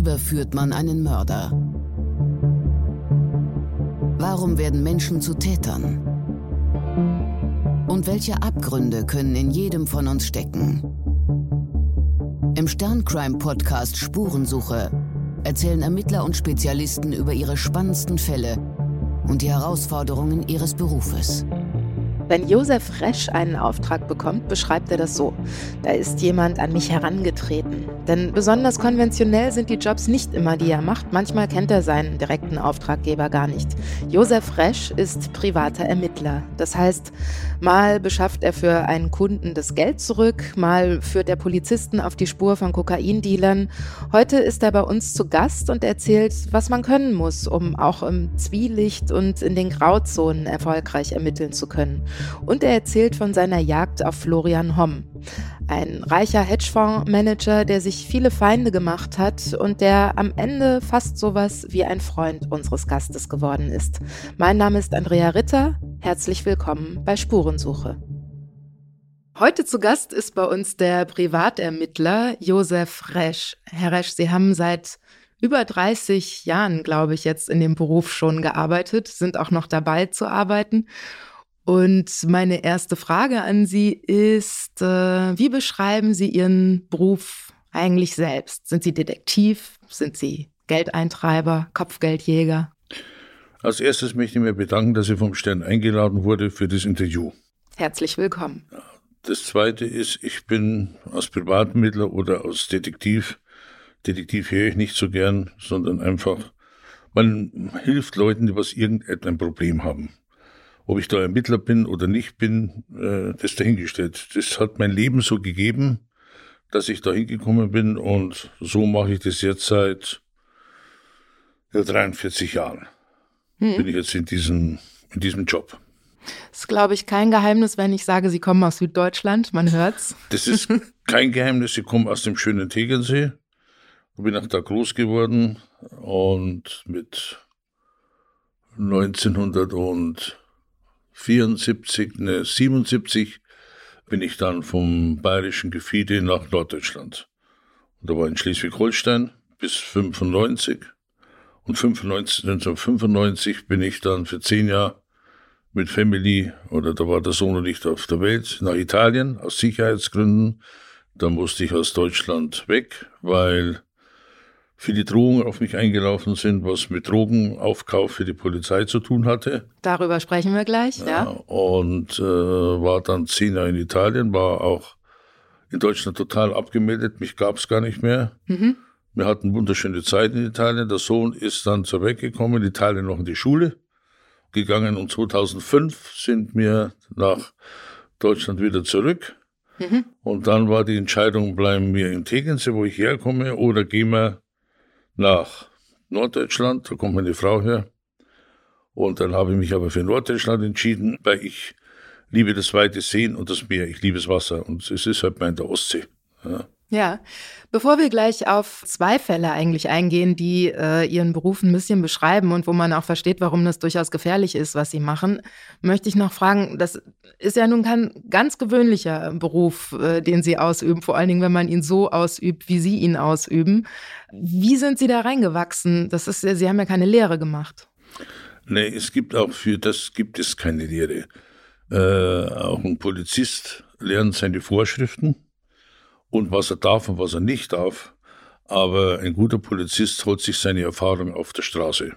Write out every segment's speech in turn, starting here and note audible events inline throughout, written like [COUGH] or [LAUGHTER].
überführt man einen Mörder? Warum werden Menschen zu Tätern? Und welche Abgründe können in jedem von uns stecken? Im Sterncrime-Podcast Spurensuche erzählen Ermittler und Spezialisten über ihre spannendsten Fälle und die Herausforderungen ihres Berufes. Wenn Josef Resch einen Auftrag bekommt, beschreibt er das so. Da ist jemand an mich herangetreten. Denn besonders konventionell sind die Jobs nicht immer, die er macht. Manchmal kennt er seinen direkten Auftraggeber gar nicht. Josef Resch ist privater Ermittler. Das heißt, mal beschafft er für einen Kunden das Geld zurück, mal führt er Polizisten auf die Spur von Kokaindealern. Heute ist er bei uns zu Gast und erzählt, was man können muss, um auch im Zwielicht und in den Grauzonen erfolgreich ermitteln zu können. Und er erzählt von seiner Jagd auf Florian Homm, ein reicher Hedgefondsmanager, der sich viele Feinde gemacht hat und der am Ende fast sowas wie ein Freund unseres Gastes geworden ist. Mein Name ist Andrea Ritter. Herzlich willkommen bei Spurensuche. Heute zu Gast ist bei uns der Privatermittler Josef Resch. Herr Resch, Sie haben seit über 30 Jahren, glaube ich, jetzt in dem Beruf schon gearbeitet, sind auch noch dabei zu arbeiten. Und meine erste Frage an Sie ist, äh, wie beschreiben Sie Ihren Beruf eigentlich selbst? Sind Sie Detektiv? Sind Sie Geldeintreiber, Kopfgeldjäger? Als erstes möchte ich mich bedanken, dass ich vom Stern eingeladen wurde für das Interview. Herzlich willkommen. Das zweite ist, ich bin als Privatmittler oder als Detektiv. Detektiv höre ich nicht so gern, sondern einfach, man hilft Leuten, die was irgendein Problem haben. Ob ich da Ermittler bin oder nicht bin, äh, das dahingestellt. Das hat mein Leben so gegeben, dass ich da hingekommen bin und so mache ich das jetzt seit ja, 43 Jahren. Hm. Bin ich jetzt in diesem, in diesem Job. Das ist, glaube ich, kein Geheimnis, wenn ich sage, Sie kommen aus Süddeutschland. Man hört's. Das ist [LAUGHS] kein Geheimnis. Ich komme aus dem schönen Tegernsee. Ich bin auch da groß geworden und mit 1900 und 74, ne, 77 bin ich dann vom bayerischen Gefiede nach Norddeutschland. Und da war in Schleswig-Holstein bis 95. Und 95, 1995 bin ich dann für zehn Jahre mit Family, oder da war der Sohn noch nicht auf der Welt, nach Italien aus Sicherheitsgründen. Da musste ich aus Deutschland weg, weil viele Drohungen auf mich eingelaufen sind, was mit Drogenaufkauf für die Polizei zu tun hatte. Darüber sprechen wir gleich, ja. ja und äh, war dann zehn Jahre in Italien, war auch in Deutschland total abgemeldet, mich gab es gar nicht mehr. Mhm. Wir hatten wunderschöne Zeit in Italien. Der Sohn ist dann zur weggekommen, in Italien noch in die Schule gegangen und 2005 sind wir nach Deutschland wieder zurück. Mhm. Und dann war die Entscheidung, bleiben wir in Tegernsee, wo ich herkomme, oder gehen wir nach Norddeutschland, da kommt meine Frau her. Und dann habe ich mich aber für Norddeutschland entschieden, weil ich liebe das weite Seen und das Meer, ich liebe das Wasser und es ist halt bei der Ostsee. Ja. Ja, bevor wir gleich auf zwei Fälle eigentlich eingehen, die äh, Ihren Beruf ein bisschen beschreiben und wo man auch versteht, warum das durchaus gefährlich ist, was Sie machen, möchte ich noch fragen, das ist ja nun kein ganz gewöhnlicher Beruf, äh, den Sie ausüben, vor allen Dingen, wenn man ihn so ausübt, wie Sie ihn ausüben. Wie sind Sie da reingewachsen? Das ist, Sie haben ja keine Lehre gemacht. Nee, es gibt auch für das gibt es keine Lehre. Äh, auch ein Polizist lernt seine Vorschriften und was er darf und was er nicht darf. Aber ein guter Polizist holt sich seine Erfahrung auf der Straße.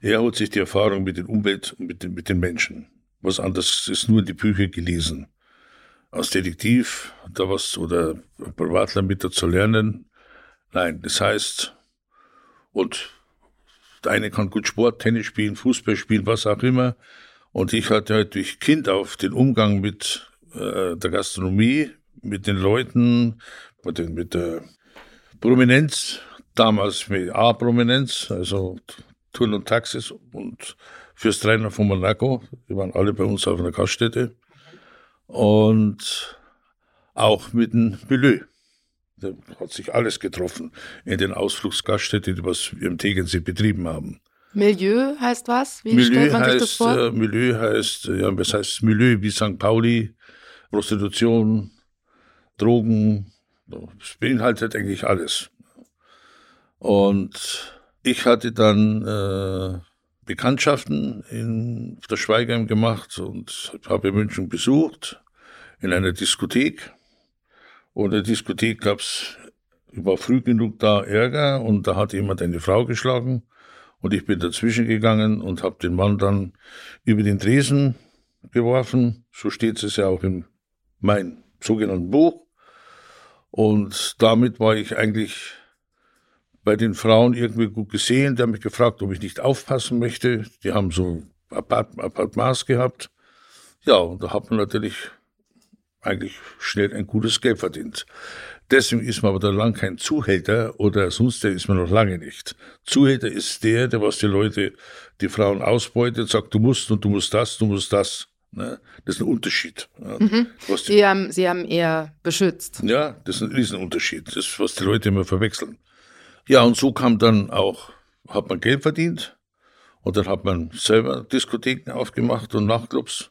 Er holt sich die Erfahrung mit der Umwelt und mit den, mit den Menschen. Was anderes ist nur in die Bücher gelesen. Als Detektiv da was oder Privatler mit zu lernen, nein, das heißt, und der eine kann gut Sport, Tennis spielen, Fußball spielen, was auch immer. Und ich hatte halt durch Kind auf den Umgang mit äh, der Gastronomie, mit den Leuten, mit, den, mit der Prominenz, damals mit A-Prominenz, also Touren und Taxis und fürs Trainer von Monaco. Die waren alle bei uns auf einer Gaststätte. Und auch mit dem Milieu. Da hat sich alles getroffen in den Ausflugsgaststätten, die was wir im Tegensee betrieben haben. Milieu heißt was? Wie Milieu stellt man heißt, sich das vor? Äh, Milieu heißt, ja, was heißt Milieu wie St. Pauli, Prostitution, Drogen, das beinhaltet eigentlich alles. Und ich hatte dann äh, Bekanntschaften in der Schweigheim gemacht und habe München besucht in einer Diskothek. Und in der Diskothek gab's war früh genug da Ärger und da hat jemand eine Frau geschlagen und ich bin dazwischen gegangen und habe den Mann dann über den Tresen geworfen. So steht es ja auch in meinem sogenannten Buch. Und damit war ich eigentlich bei den Frauen irgendwie gut gesehen. Die haben mich gefragt, ob ich nicht aufpassen möchte. Die haben so Apart gehabt. Ja, und da hat man natürlich eigentlich schnell ein gutes Geld verdient. Deswegen ist man aber da lang kein Zuhälter oder sonst der ist man noch lange nicht. Zuhälter ist der, der was die Leute, die Frauen ausbeutet, sagt, du musst und du musst das, du musst das. Ne? Das ist ein Unterschied. Mhm. Sie, haben, Sie haben eher beschützt. Ja, das ist ein Riesenunterschied. Das ist, was die Leute immer verwechseln. Ja, und so kam dann auch, hat man Geld verdient und dann hat man selber Diskotheken aufgemacht und Nachtclubs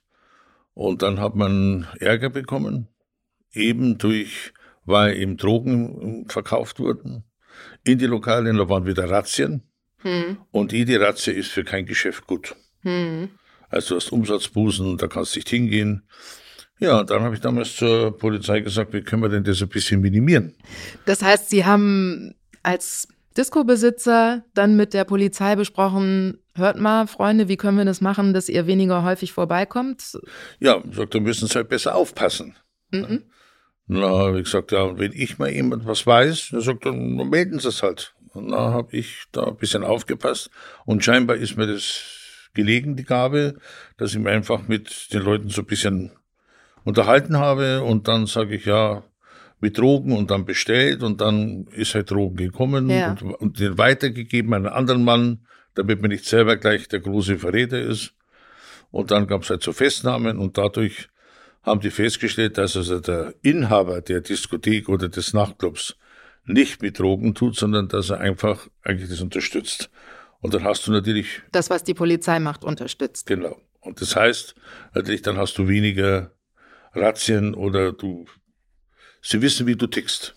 und dann hat man Ärger bekommen, eben durch, weil eben Drogen verkauft wurden. In die Lokale, da waren wieder Razzien hm. und jede Razzie ist für kein Geschäft gut. Hm. Also du hast Umsatzbußen, da kannst du nicht hingehen. Ja, dann habe ich damals zur Polizei gesagt, wie können wir denn das ein bisschen minimieren? Das heißt, Sie haben als Disco-Besitzer dann mit der Polizei besprochen, hört mal, Freunde, wie können wir das machen, dass ihr weniger häufig vorbeikommt? Ja, sagt, wir müssen halt besser aufpassen. Mhm. Na, habe ich gesagt, ja, wenn ich mal jemand was weiß, dann sagt dann melden Sie es halt. Und da habe ich da ein bisschen aufgepasst. Und scheinbar ist mir das gelegen, die Gabe, dass ich mich einfach mit den Leuten so ein bisschen unterhalten habe. Und dann sage ich, ja, mit Drogen und dann bestellt und dann ist halt Drogen gekommen ja. und, und den weitergegeben an einen anderen Mann, damit man nicht selber gleich der große Verräter ist. Und dann gab es halt so Festnahmen und dadurch haben die festgestellt, dass also der Inhaber der Diskothek oder des Nachtclubs nicht mit Drogen tut, sondern dass er einfach eigentlich das unterstützt. Und dann hast du natürlich. Das, was die Polizei macht, unterstützt. Genau. Und das heißt, natürlich, dann hast du weniger Razzien oder du Sie wissen, wie du tickst.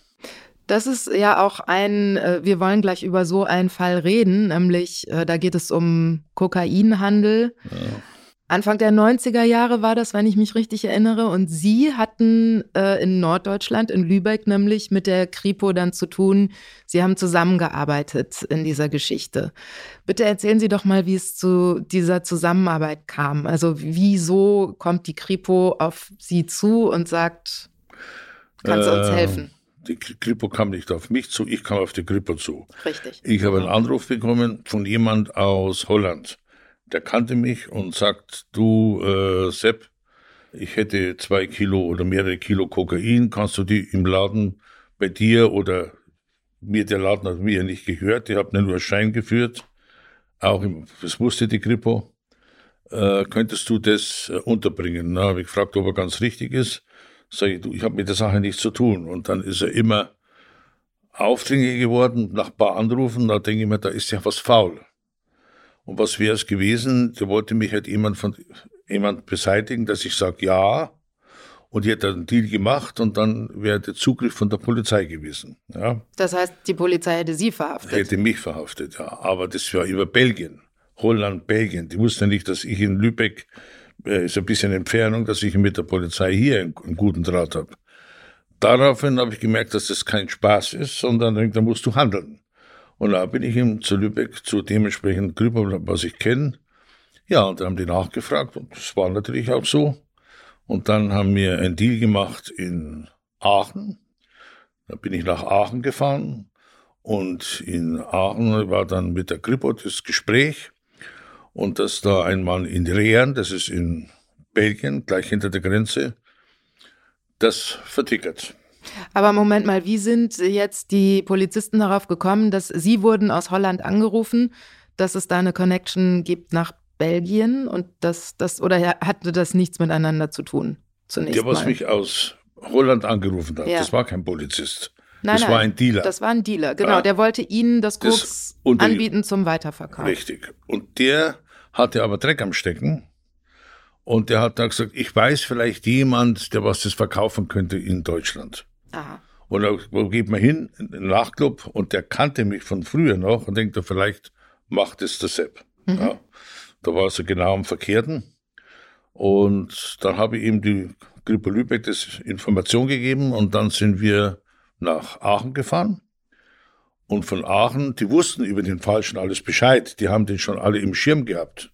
Das ist ja auch ein, äh, wir wollen gleich über so einen Fall reden, nämlich äh, da geht es um Kokainhandel. Ja. Anfang der 90er Jahre war das, wenn ich mich richtig erinnere. Und Sie hatten äh, in Norddeutschland, in Lübeck nämlich, mit der Kripo dann zu tun. Sie haben zusammengearbeitet in dieser Geschichte. Bitte erzählen Sie doch mal, wie es zu dieser Zusammenarbeit kam. Also wieso kommt die Kripo auf Sie zu und sagt, Kannst du uns ähm, helfen? Die Kripo kam nicht auf mich zu, ich kam auf die Kripo zu. Richtig. Ich habe einen Anruf bekommen von jemand aus Holland. Der kannte mich und sagt, du äh, Sepp, ich hätte zwei Kilo oder mehrere Kilo Kokain, kannst du die im Laden bei dir oder mir, der Laden hat mir nicht gehört, ich habe nur Schein geführt, auch im, das wusste die Kripo, äh, könntest du das äh, unterbringen? Na, habe ich gefragt, ob er ganz richtig ist. Sag ich, du, ich habe mit der Sache nichts zu tun. Und dann ist er immer aufdringlich geworden, nach ein paar Anrufen, da denke ich mir, da ist ja was faul. Und was wäre es gewesen? Da wollte mich halt jemand von jemand beseitigen, dass ich sage ja. Und die hat dann einen Deal gemacht und dann wäre der Zugriff von der Polizei gewesen. Ja. Das heißt, die Polizei hätte Sie verhaftet? Hätte mich verhaftet, ja. Aber das war über Belgien. Holland, Belgien. Die wussten nicht, dass ich in Lübeck äh, ist ein bisschen Entfernung, dass ich mit der Polizei hier einen, einen guten Draht habe. Daraufhin habe ich gemerkt, dass das kein Spaß ist, sondern da musst du handeln. Und da bin ich ihm zu Lübeck zu dementsprechend drüber, was ich kenne. Ja, und dann haben die nachgefragt und das war natürlich auch so. Und dann haben wir einen Deal gemacht in Aachen. Da bin ich nach Aachen gefahren und in Aachen war dann mit der Kripo das Gespräch und dass da ein Mann in Rehen, das ist in Belgien, gleich hinter der Grenze, das vertickert. Aber Moment mal, wie sind jetzt die Polizisten darauf gekommen, dass Sie wurden aus Holland angerufen, dass es da eine Connection gibt nach Belgien und dass das oder hatte das nichts miteinander zu tun? Zunächst der, was mal. mich aus Holland angerufen hat, ja. das war kein Polizist. Nein, das nein, war ein Dealer. Das war ein Dealer, genau. Ja. Der wollte Ihnen das Koks anbieten zum Weiterverkauf. Richtig. Und der hatte aber Dreck am Stecken. Und der hat dann gesagt, ich weiß vielleicht jemand, der was das verkaufen könnte in Deutschland. Aha. Und da geht man hin in den Nachtclub und der kannte mich von früher noch und denkt, vielleicht macht es der Sepp. Mhm. Ja, da war er genau am Verkehrten. Und dann habe ich ihm die Grippe Lübeck das Information gegeben und dann sind wir nach Aachen gefahren. Und von Aachen, die wussten über den Falschen alles Bescheid. Die haben den schon alle im Schirm gehabt.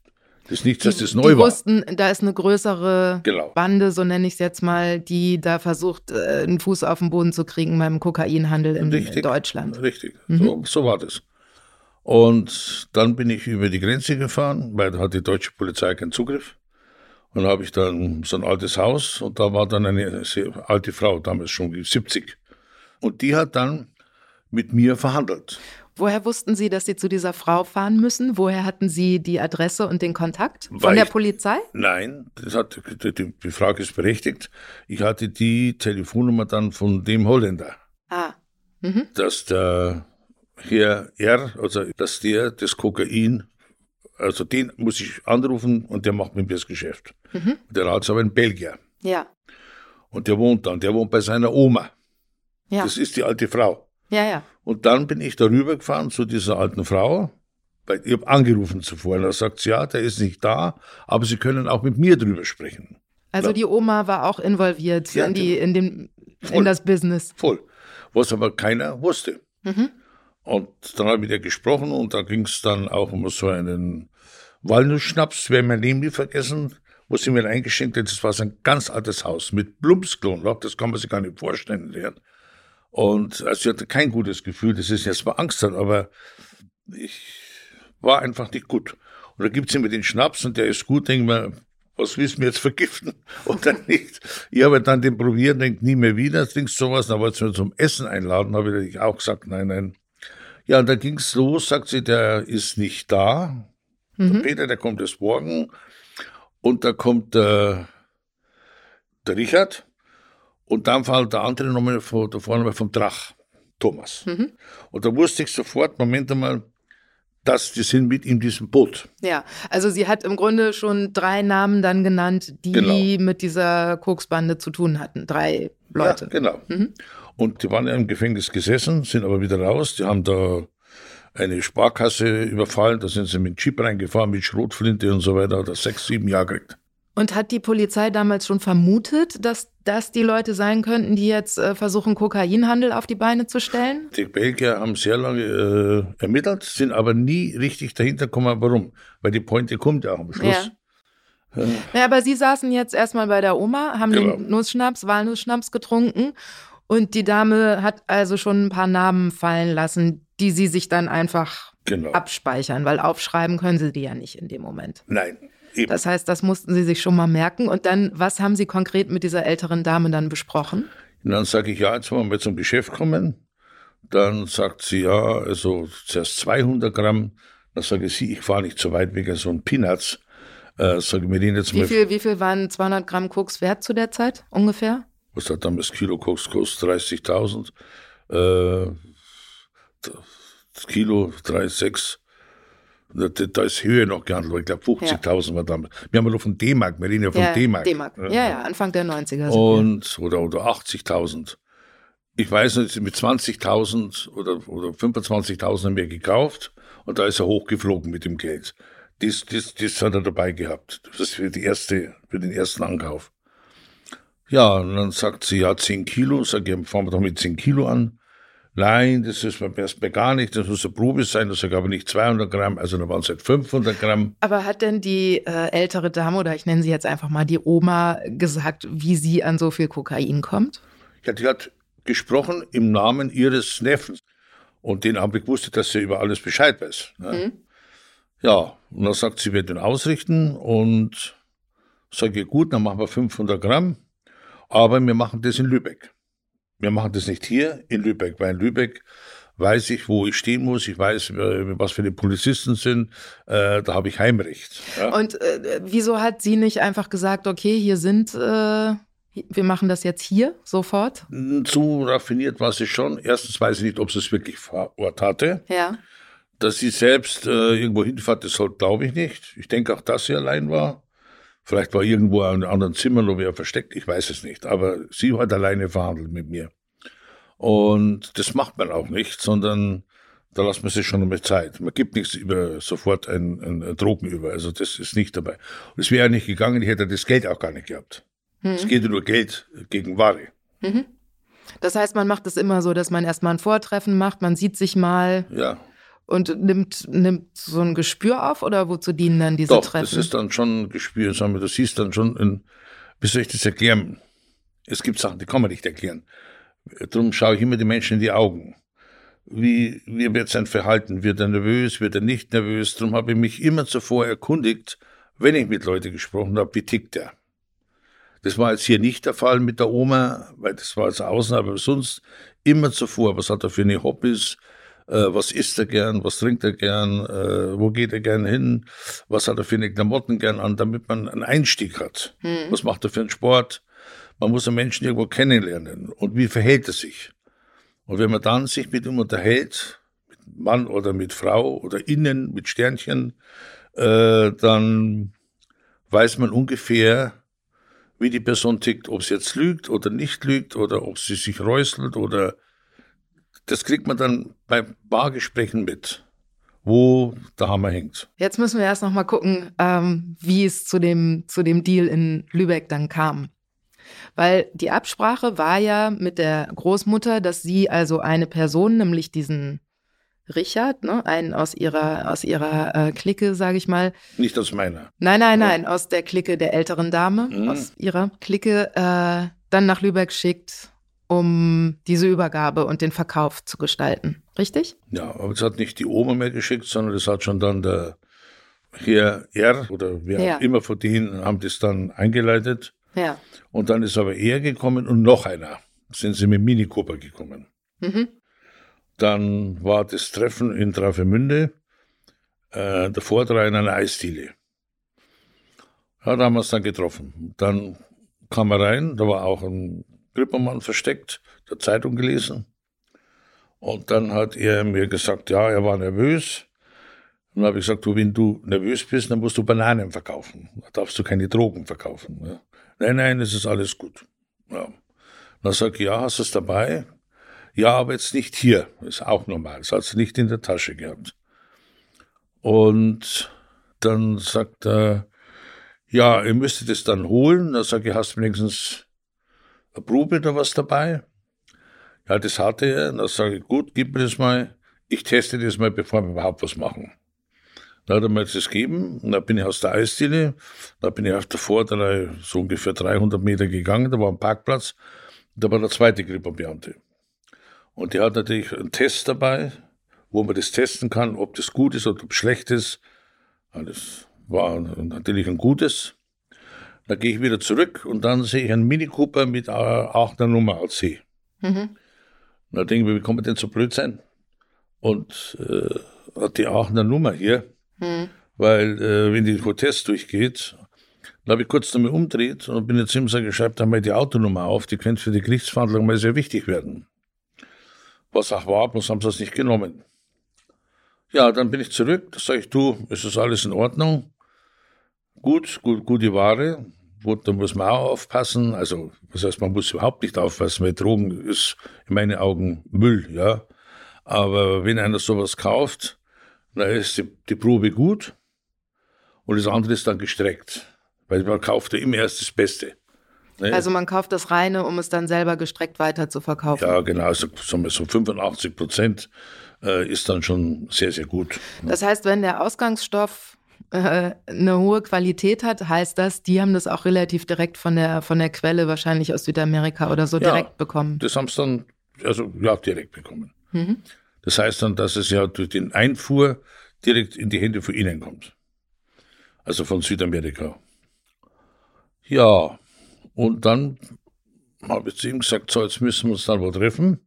Ist nichts, dass das neu die war. wussten, da ist eine größere Genau. Bande, so nenne ich es jetzt mal, die da versucht, äh, einen Fuß auf den Boden zu kriegen beim Kokainhandel in Richtig. Deutschland. Richtig, so, so war das. Und dann bin ich über die Grenze gefahren, weil da hat die deutsche Polizei keinen Zugriff. Und habe ich dann so ein altes Haus und da war dann eine alte Frau, damals schon 70. Und die hat dann mit mir verhandelt. Woher wussten Sie, dass Sie zu dieser Frau fahren müssen? Woher hatten Sie die Adresse und den Kontakt? Von Weil der ich- Polizei? Nein, das hat, die, Frage ist berechtigt. Ich hatte die Telefonnummer dann von dem Holländer, Ah, dass der Herr R., also dass der das Kokain, also den muss ich anrufen und der macht mit mir das Geschäft. Der hat aber ein Belgier ja. und der wohnt dann, der wohnt bei seiner Oma. Ja, Das ist die alte Frau. Ja, ja. Und dann bin ich darüber gefahren zu dieser alten Frau. Weil ich habe angerufen zuvor und da sagt sie, ja, der ist nicht da, aber Sie können auch mit mir drüber sprechen. Also Ja. die Oma war auch involviert Ja, in, die, in, dem, in Voll. das Business. Voll. Was aber keiner wusste. Mhm. Und dann habe ich mit ihr gesprochen und da ging es dann auch um so einen Walnussschnaps, werde mein Leben nie vergessen, wo sie mir eingeschenkt hat. Das war so ein ganz altes Haus mit Plumpsklo, das kann man sich gar nicht vorstellen. Ja. Und also ich hatte kein gutes Gefühl, das ist jetzt mal Angst hat, aber ich war einfach nicht gut. Und da gibt es immer den Schnaps und der ist gut, denke ich mir, was willst du mir jetzt vergiften [LAUGHS] oder nicht? Ich habe dann den probiert, denke nie mehr wieder, trinkst sowas, dann wollte sie mir zum Essen einladen, habe ich auch gesagt, nein, nein. Ja, und da ging es los, sagt sie, der ist nicht da. Der Peter, der kommt erst morgen. Und da kommt äh, der Richard. Und dann war der andere nochmal von, vorne war vom Drach, Thomas. Und da wusste ich sofort, Moment einmal, dass die sind mit in diesem Boot. Ja, also sie hat im Grunde schon drei Namen dann genannt, die Genau. mit dieser Koksbande zu tun hatten. Drei Leute. Ja, genau. Und die waren ja im Gefängnis gesessen, sind aber wieder raus. Die haben da eine Sparkasse überfallen, da sind sie mit dem Jeep reingefahren, mit Schrotflinte und so weiter, hat er sechs, sieben Jahre gekriegt. Und hat die Polizei damals schon vermutet, dass das die Leute sein könnten, die jetzt äh, versuchen, Kokainhandel auf die Beine zu stellen? Die Belgier haben sehr lange äh, ermittelt, sind aber nie richtig dahinter gekommen, warum. Weil die Pointe kommt ja auch am Schluss. Ja, aber Sie saßen jetzt erstmal bei der Oma, haben Genau. den Nussschnaps, Walnussschnaps getrunken und die Dame hat also schon ein paar Namen fallen lassen, die Sie sich dann einfach Genau. abspeichern, weil aufschreiben können Sie die ja nicht in dem Moment. Nein, eben. Das heißt, das mussten Sie sich schon mal merken. Und dann, was haben Sie konkret mit dieser älteren Dame dann besprochen? Und dann sage ich, ja, jetzt wollen wir zum Geschäft kommen. Dann sagt sie, ja, also zuerst 200 Gramm. Dann sage ich, sie, ich fahre nicht so weit wegen so ein Peanuts. Äh, sage mir den jetzt Wie mal, viel, wie viel waren 200 Gramm Koks wert zu der Zeit ungefähr? was hat damals Kilo Koks kostet? 30.000. Äh, Kilo 3,6. Da, ist Höhe noch gehandelt, ich glaube 50.000 war damals. Wir haben ja nur von D-Mark, wir reden ja von ja, D-Mark. D-Mark. Ja, ja, Anfang der 90er. sind wir. Und, oder, oder 80.000. Ich weiß nicht, mit 20.000 oder, oder 25.000 haben wir gekauft und da ist er hochgeflogen mit dem Geld. Das, das, das hat er dabei gehabt. Das ist für, die erste, für den ersten Ankauf. Ja, und dann sagt sie, ja, 10 Kilo. Sag ich, fahren wir doch mit 10 Kilo an. Nein, das ist beim Mal gar nicht. Das muss eine Probe sein. Das ich aber nicht 200 Gramm, also dann waren es halt 500 Gramm. Aber hat denn die äh, ältere Dame, oder ich nenne sie jetzt einfach mal die Oma, gesagt, wie sie an so viel Kokain kommt? Ja, die hat gesprochen im Namen ihres Neffens. Und den habe ich gewusst, dass sie über alles Bescheid weiß. Ne? Ja, und dann sagt sie, wird den ausrichten und sage gut, dann machen wir 500 Gramm, aber wir machen das in Lübeck. Wir machen das nicht hier in Lübeck, weil in Lübeck weiß ich, wo ich stehen muss, ich weiß, äh, was für die Polizisten sind, äh, da habe ich Heimrecht. Ja? Und äh, wieso hat sie nicht einfach gesagt, okay, hier sind, äh, wir machen das jetzt hier sofort? So raffiniert war sie schon. Erstens weiß ich nicht, ob sie es wirklich vor Ort hatte. Ja. Dass sie selbst äh, irgendwo hinfährt, das glaube ich nicht. Ich denke auch, dass sie allein war. Vielleicht war irgendwo in einem anderen Zimmer noch wer versteckt, ich weiß es nicht. Aber sie hat alleine verhandelt mit mir. Und das macht man auch nicht, sondern da lässt man sich schon einmal Zeit. Man gibt nichts über sofort ein, ein, Drogen über. Also das ist nicht dabei. Und es wäre nicht gegangen, ich hätte das Geld auch gar nicht gehabt. Hm. Es geht ja nur Geld gegen Ware. Mhm. Das heißt, man macht es immer so, dass man erstmal ein Vortreffen macht, man sieht sich mal. Ja. Und nimmt, nimmt so ein Gespür auf oder wozu dienen dann diese Doch, Treffen? Das ist dann schon ein Gespür, sagen wir, du siehst dann schon, in, wie soll ich das erklären? Es gibt Sachen, die kann man nicht erklären. Darum schaue ich immer die Menschen in die Augen. Wie, wie wird sein Verhalten? Wird er nervös? Wird er nicht nervös? Darum habe ich mich immer zuvor erkundigt, wenn ich mit Leuten gesprochen habe, wie tickt er? Das war jetzt hier nicht der Fall mit der Oma, weil das war jetzt außen, aber sonst immer zuvor. Was hat er für eine Hobbys? Äh, was isst er gern? Was trinkt er gern? Äh, wo geht er gern hin? Was hat er für eine Klamotten gern an, damit man einen Einstieg hat? Hm. Was macht er für einen Sport? Man muss einen Menschen irgendwo kennenlernen. Und wie verhält er sich? Und wenn man dann sich mit ihm unterhält, mit Mann oder mit Frau oder innen mit Sternchen, äh, dann weiß man ungefähr, wie die Person tickt, ob sie jetzt lügt oder nicht lügt oder ob sie sich räuspert oder das kriegt man dann bei Bargesprächen mit, wo der Hammer hängt. Jetzt müssen wir erst noch mal gucken, ähm, wie es zu dem, zu dem Deal in Lübeck dann kam. Weil die Absprache war ja mit der Großmutter, dass sie also eine Person, nämlich diesen Richard, ne, einen aus ihrer, aus ihrer äh, Clique, sage ich mal. Nicht aus meiner. Nein, nein, nein, aus der Clique der älteren Dame, mhm. aus ihrer Clique, äh, dann nach Lübeck schickt, um diese Übergabe und den Verkauf zu gestalten. Richtig? Ja, aber es hat nicht die Oma mehr geschickt, sondern das hat schon dann der Herr R. oder wer ja. immer von denen haben das dann eingeleitet. Ja. Und dann ist aber er gekommen und noch einer. Sind sie mit Mini Cooper gekommen. Mhm. Dann war das Treffen in Travemünde, äh, der Vortrag in einer Eisdiele. Ja, da haben wir es dann getroffen. Dann kam er rein, da war auch ein Grippermann versteckt, der Zeitung gelesen. Und dann hat er mir gesagt, ja, er war nervös. Und dann habe ich gesagt, du, wenn du nervös bist, dann musst du Bananen verkaufen. Da darfst du keine Drogen verkaufen. Ja. Nein, nein, es ist alles gut. Ja. Dann sage ich, ja, hast du es dabei? Ja, aber jetzt nicht hier. Ist auch normal. Das hat sie nicht in der Tasche gehabt. Und dann sagt er, ja, ihr müsstet es dann holen. Dann sage ich, hast du wenigstens eine Probe oder was dabei? Ja, das hatte er. Dann sage ich, gut, gib mir das mal. Ich teste das mal, bevor wir überhaupt was machen. Dann hat er mir das gegeben. Und dann bin ich aus der Eisdiele. Da bin ich auf der Vorderei so ungefähr 300 Meter gegangen. Da war ein Parkplatz. Da war der zweite Gripperbeamte. Und der hat natürlich einen Test dabei, wo man das testen kann, ob das gut ist oder ob schlecht ist. Das war natürlich ein gutes. Dann gehe ich wieder zurück und dann sehe ich einen Mini Cooper mit 8er Nummer AC. Mhm. Da denke ich mir, wie kann man denn so blöd sein? Und äh, hat die 8er Nummer hier, mhm. weil äh, wenn die Test durchgeht, dann habe ich kurz damit umdreht und bin jetzt ihm gesagt, schreibt da mal die Autonummer auf, die könnte für die Gerichtsverhandlung mal sehr wichtig werden was auch war, bloß haben sie es nicht genommen. Ja, dann bin ich zurück, da sage ich, du, ist das alles in Ordnung? Gut, gut, gute Ware. Gut, da muss man auch aufpassen. Also, das heißt, man muss überhaupt nicht aufpassen, weil Drogen ist in meinen Augen Müll, ja. Aber wenn einer sowas kauft, dann ist die, die Probe gut und das andere ist dann gestreckt. Weil man kauft ja immer erst das Beste. Ne? Also man kauft das reine, um es dann selber gestreckt weiter zu verkaufen. Ja, genau. Also so 85 Prozent äh, ist dann schon sehr, sehr gut. Ne? Das heißt, wenn der Ausgangsstoff äh, eine hohe Qualität hat, heißt das, die haben das auch relativ direkt von der, von der Quelle wahrscheinlich aus Südamerika oder so ja, direkt bekommen. Das haben sie dann, also ja, direkt bekommen. Mhm. Das heißt dann, dass es ja durch den Einfuhr direkt in die Hände von ihnen kommt. Also von Südamerika. Ja, und dann habe ich zu ihm gesagt, so, jetzt müssen wir uns dann wo treffen.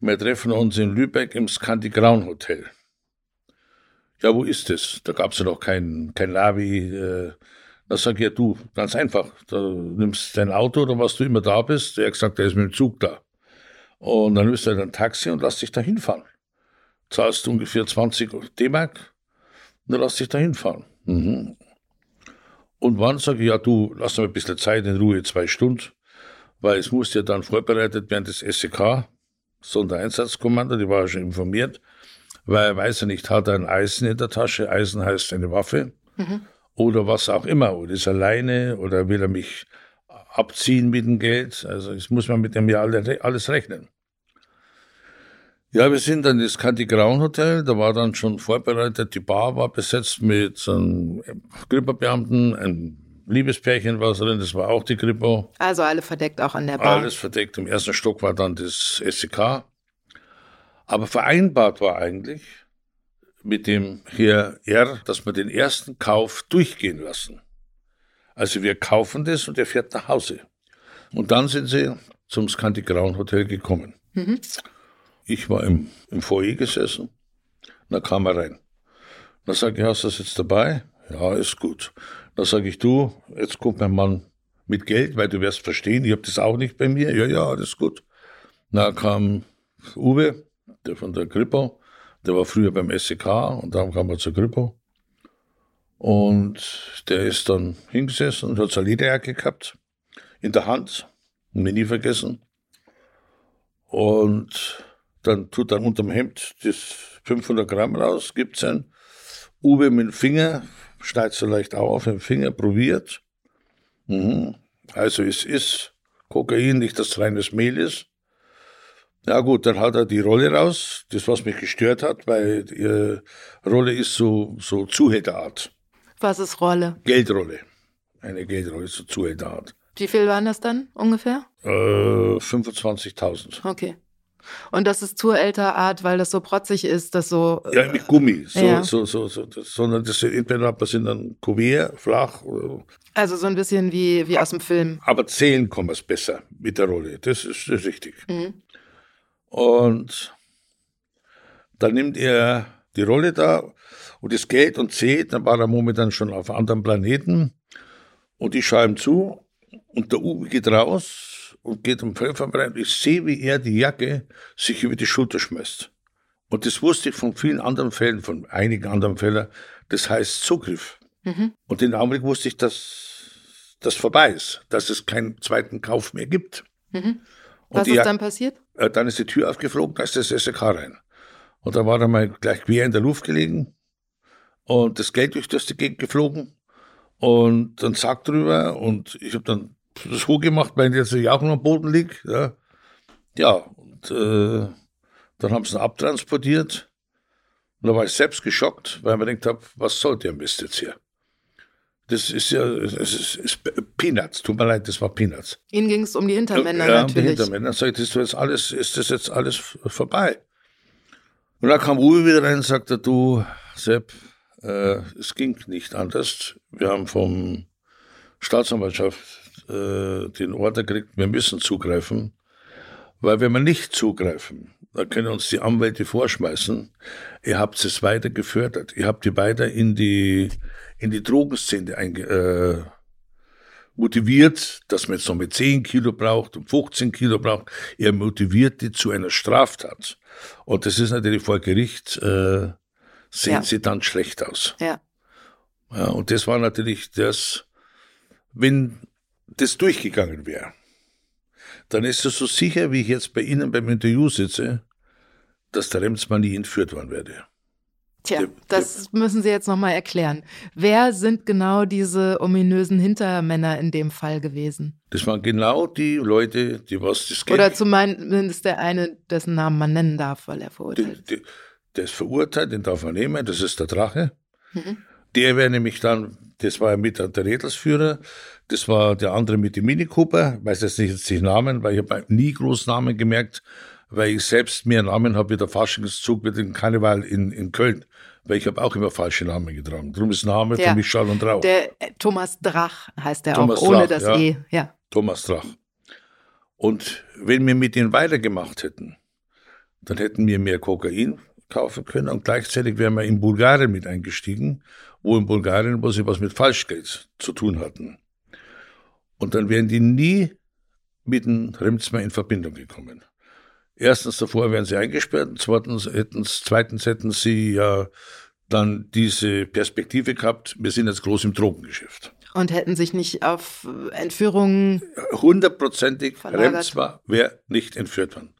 Wir treffen uns in Lübeck im Scanti Graun Hotel. Ja, wo ist es? Da gab es ja noch kein, kein Navi. Äh, da sag ich, ja du, ganz einfach, da nimmst dein Auto oder was du immer da bist. Er hat gesagt, er ist mit dem Zug da. Und dann nimmst du ein Taxi und lass dich da hinfahren. Zahlst du ungefähr 20 D-Mark und dann lass dich da hinfahren. Mhm. Und wann sage ich, ja du, lass mir ein bisschen Zeit in Ruhe, zwei Stunden. weil es musste ja dann vorbereitet werden, das SEK, Sondereinsatzkommando, die war ja schon informiert, weil er weiß ja nicht, hat er ein Eisen in der Tasche, Eisen heißt eine Waffe mhm. oder was auch immer, oder ist er alleine oder will er mich abziehen mit dem Geld, also das muss man mit dem ja alles rechnen. Ja, wir sind dann ins Kanti Graun Hotel, da war dann schon vorbereitet, die Bar war besetzt mit einem Gripperbeamten, ein Liebespärchen war drin, das war auch die Kripo. Also alle verdeckt auch an der Bar. Alles verdeckt. Im ersten Stock war dann das SEK. Aber vereinbart war eigentlich mit dem Herr R., dass wir den ersten Kauf durchgehen lassen. Also wir kaufen das und er fährt nach Hause. Und dann sind sie zum Scanti Graun Hotel gekommen. Mhm. Ich war im, im Foyer gesessen, da kam er rein. Da sage ich, hast du das jetzt dabei? Ja, ist gut. Da sage ich, du, jetzt kommt mein Mann mit Geld, weil du wirst verstehen, ich habe das auch nicht bei mir. Ja, ja, alles gut. Da kam Uwe, der von der Kripo, der war früher beim SEK und dann kam er zur Kripo. Und der ist dann hingesessen und hat seine Lederjacke gehabt in der Hand, mir nie vergessen. Und dann tut er unterm Hemd das 500 Gramm raus, gibt es ein. Uwe mit dem Finger, schneidet so leicht auf den Finger, probiert. Mhm. Also es ist Kokain, nicht das reines Mehl ist. Ja gut, dann hat er die Rolle raus, das was mich gestört hat, weil die Rolle ist so, so Zuhälterart. Was ist Rolle? Geldrolle. Eine Geldrolle, so Zuhälterart. Wie viel waren das dann ungefähr? Äh, 25.000. Okay. Und das ist zur Art, weil das so protzig ist, dass so. Ja, mit Gummi. So, ja. so, so, so, das, sondern das sind sind dann Kuvert, flach. Also so ein bisschen wie, wie aus dem Film. Aber zählen kann man es besser mit der Rolle. Das ist, das ist richtig. Mhm. Und dann nimmt er die Rolle da und das Geld und zählt. Dann war er momentan schon auf anderen Planeten. Und ich schaue ihm zu und der Uwe geht raus und geht am Pfefferbrand. Ich sehe, wie er die Jacke sich über die Schulter schmeißt. Und das wusste ich von vielen anderen Fällen, von einigen anderen Fällen. Das heißt Zugriff. Mhm. Und in dem Augenblick wusste ich, dass das vorbei ist, dass es keinen zweiten Kauf mehr gibt. Mhm. Was ist dann passiert? Äh, dann ist die Tür aufgeflogen, da ist das SEK rein. Und da war er mal gleich quer in der Luft gelegen und das Geld durch die Gegend geflogen und dann Sack drüber und ich habe dann das hochgemacht, weil jetzt ich auch noch am Boden liegt. Ja, ja und äh, dann haben sie ihn abtransportiert. Und da war ich selbst geschockt, weil ich mir gedacht habe, was soll der Mist jetzt hier? Das ist ja, es ist, ist, Peanuts, tut mir leid, das war Peanuts. Ihnen ging es um die Hintermänner ja, natürlich. Um die Hintermänner. Dann sag ich, ist, jetzt alles, ist das jetzt alles vorbei? Und dann kam Uwe wieder rein und sagte, du, Sepp, äh, es ging nicht anders. Wir haben vom Staatsanwaltschaft äh, den Order kriegt, wir müssen zugreifen. Weil wenn wir nicht zugreifen, dann können uns die Anwälte vorschmeißen, ihr habt es weiter gefördert, ihr habt die weiter in die, in die Drogenszene einge, äh, motiviert, dass man jetzt noch mit 10 Kilo braucht und 15 Kilo braucht. Er motiviert die zu einer Straftat. Und das ist natürlich vor Gericht, äh, sehen ja. sie dann schlecht aus. Ja. ja. Und das war natürlich das, wenn das durchgegangen wäre, dann ist es so sicher, wie ich jetzt bei Ihnen beim Interview sitze, dass der Remsmann nie entführt worden werde. Tja, der, das der, müssen Sie jetzt nochmal erklären. Wer sind genau diese ominösen Hintermänner in dem Fall gewesen? Das waren genau die Leute, die was das Geld... Oder zumindest der eine, dessen Namen man nennen darf, weil er verurteilt ist. Der ist verurteilt, den darf man nehmen, das ist der Drache. Mhm. Der wäre nämlich dann, das war ja mit der Rädelsführer, das war der andere mit dem Mini Cooper, weiß jetzt nicht jetzt die Namen, weil ich habe nie groß Namen gemerkt, weil ich selbst mehr Namen habe wie der Faschingszug mit dem Karneval in, in Köln. Weil ich habe auch immer falsche Namen getragen. Darum ist Name der, für mich Schall und Rauch. Der äh, Thomas Drach heißt er auch, ohne Drach, das ja. E. Ja. Thomas Drach. Und wenn wir mit denen weitergemacht hätten, dann hätten wir mehr Kokain kaufen können und gleichzeitig wären wir in Bulgarien mit eingestiegen, wo in Bulgarien, wo sie was mit Falschgeld zu tun hatten. Und dann wären die nie mit dem Remzmer in Verbindung gekommen. Erstens davor wären sie eingesperrt, zweitens hätten, zweitens hätten sie ja dann diese Perspektive gehabt, wir sind jetzt groß im Drogengeschäft. Und hätten sich nicht auf Entführungen. Hundertprozentig Remsmar wäre nicht entführt worden.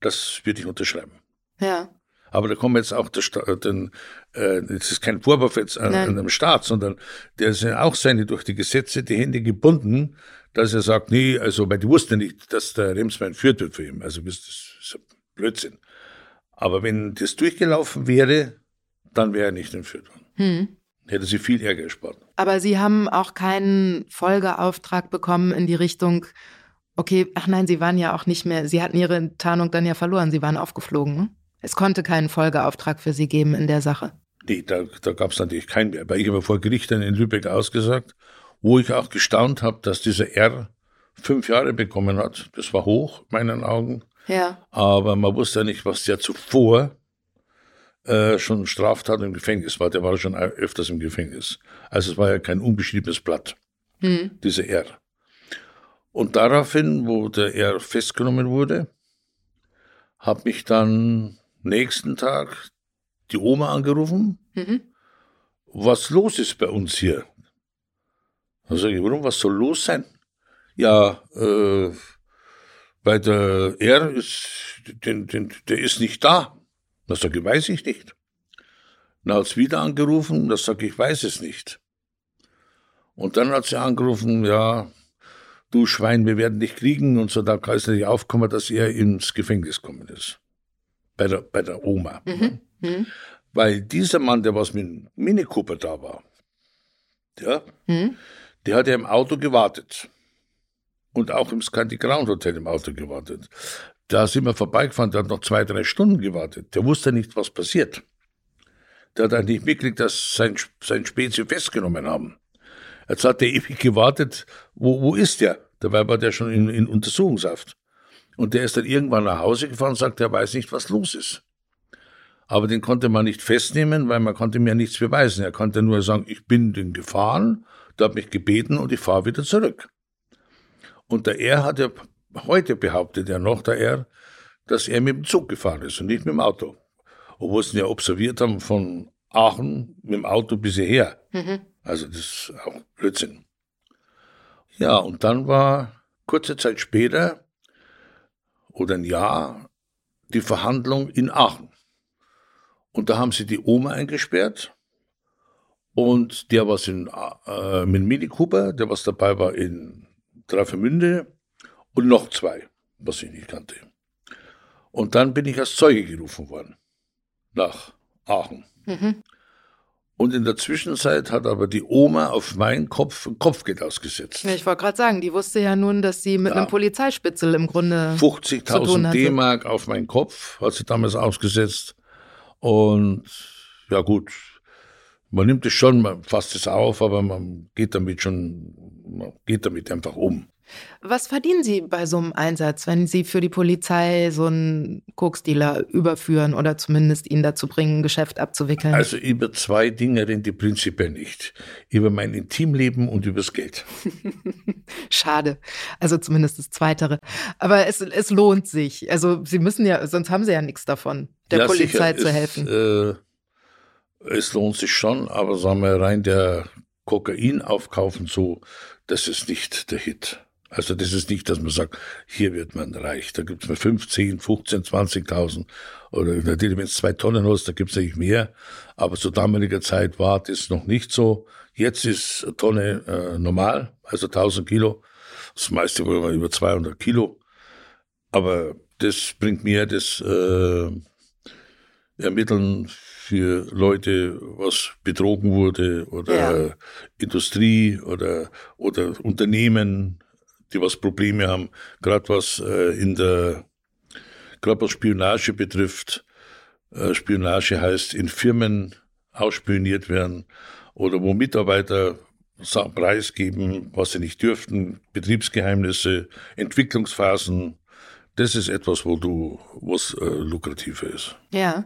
Das würde ich unterschreiben. Ja. Aber da kommen jetzt auch der Staat, denn äh, das ist kein Vorwurf jetzt an, an dem Staat, sondern der sind auch seine durch die Gesetze die Hände gebunden, dass er sagt, nee, also weil die wussten nicht, dass der Remsmann entführt wird für ihn. Also das ist Blödsinn. Aber wenn das durchgelaufen wäre, dann wäre er nicht entführt worden. Hm. Hätte sie viel Ärger gespart. Aber Sie haben auch keinen Folgeauftrag bekommen in die Richtung, okay, ach nein, Sie waren ja auch nicht mehr, Sie hatten Ihre Tarnung dann ja verloren, Sie waren aufgeflogen. Es konnte keinen Folgeauftrag für Sie geben in der Sache. Nee, da, da gab es natürlich keinen mehr. Weil ich habe vor Gericht in Lübeck ausgesagt, wo ich auch gestaunt habe, dass dieser R fünf Jahre bekommen hat. Das war hoch, meinen Augen. Ja. Aber man wusste ja nicht, was der zuvor äh, schon Straftat im Gefängnis war. Der war schon öfters im Gefängnis. Also es war ja kein unbeschriebenes Blatt, hm. dieser R. Und daraufhin, wo der R festgenommen wurde, habe mich dann nächsten Tag die Oma angerufen, mhm. was los ist bei uns hier. Da sage ich, warum, was soll los sein? Ja, äh, bei der R ist, den, den, der ist nicht da. Da sage ich, weiß ich nicht. Dann hat es wieder angerufen, da sage ich, weiß es nicht. Und dann hat sie angerufen, ja, du Schwein, wir werden dich kriegen und so, da kann es nicht aufkommen, dass er ins Gefängnis gekommen ist bei der, bei der Oma. Mhm. Mhm. Weil dieser Mann, der was mit Mini Cooper da war, ja, mhm. der hat ja im Auto gewartet. Und auch im Scandy Ground Hotel im Auto gewartet. Da sind wir vorbeigefahren, der hat noch zwei, drei Stunden gewartet. Der wusste nicht, was passiert. Der hat eigentlich mitgekriegt, dass sein, sein Spezi festgenommen haben. Jetzt hat er ewig gewartet, wo, wo ist der? Dabei war der schon in, in Untersuchungshaft. Und der ist dann irgendwann nach Hause gefahren und sagt, er weiß nicht, was los ist. Aber den konnte man nicht festnehmen, weil man konnte mir nichts beweisen. Er konnte nur sagen, ich bin den gefahren, der hat mich gebeten und ich fahre wieder zurück. Und der R hat ja heute behauptet er noch, der R, dass er mit dem Zug gefahren ist und nicht mit dem Auto. Obwohl sie ihn ja observiert haben von Aachen mit dem Auto bis hierher. Mhm. Also das ist auch Blödsinn. Ja, und dann war kurze Zeit später oder ein Jahr die Verhandlung in Aachen. Und da haben sie die Oma eingesperrt und der was in äh, mit Mini Cooper, der was dabei war in Dreifemünde und noch zwei, was ich nicht kannte. Und dann bin ich als Zeuge gerufen worden nach Aachen. Mhm. Und in der Zwischenzeit hat aber die Oma auf meinen Kopf ein Kopfgeld ausgesetzt. Ja, ich wollte gerade sagen, die wusste ja nun, dass sie mit ja. einem Polizeispitzel im Grunde 50.000 D-Mark auf meinen Kopf hat sie damals ausgesetzt. Und ja gut, man nimmt es schon, man fasst es auf, aber man geht damit schon, man geht damit einfach um. Was verdienen Sie bei so einem Einsatz, wenn Sie für die Polizei so einen Koksdealer überführen oder zumindest ihn dazu bringen, ein Geschäft abzuwickeln? Also über zwei Dinge reden die prinzipiell nicht. Über mein Intimleben und übers Geld. [LAUGHS] Schade. Also zumindest das Zweitere. Aber es, es lohnt sich. Also Sie müssen ja, sonst haben Sie ja nichts davon, der ja, Polizei sicher. zu helfen. Es, äh, es lohnt sich schon, aber sagen wir rein der Kokain aufkaufen so, das ist nicht der Hit. Also das ist nicht, dass man sagt, hier wird man reich. Da gibt es mal 15, 15, 20.000. Oder natürlich, wenn es zwei Tonnen hast, da gibt es natürlich mehr. Aber zu damaliger Zeit war das noch nicht so. Jetzt ist eine Tonne äh, normal, also 1000 Kilo. Das meiste wohl mal über 200 Kilo. Aber das bringt mir das äh, Ermitteln für Leute, was betrogen wurde oder ja. Industrie oder, oder Unternehmen, die was Probleme haben, gerade was äh, in der, gerade was Spionage betrifft. Äh, Spionage heißt in Firmen ausspioniert werden oder wo Mitarbeiter preisgeben, was sie nicht dürften, Betriebsgeheimnisse, Entwicklungsphasen. Das ist etwas, wo du, was äh, lukrativer ist. Ja.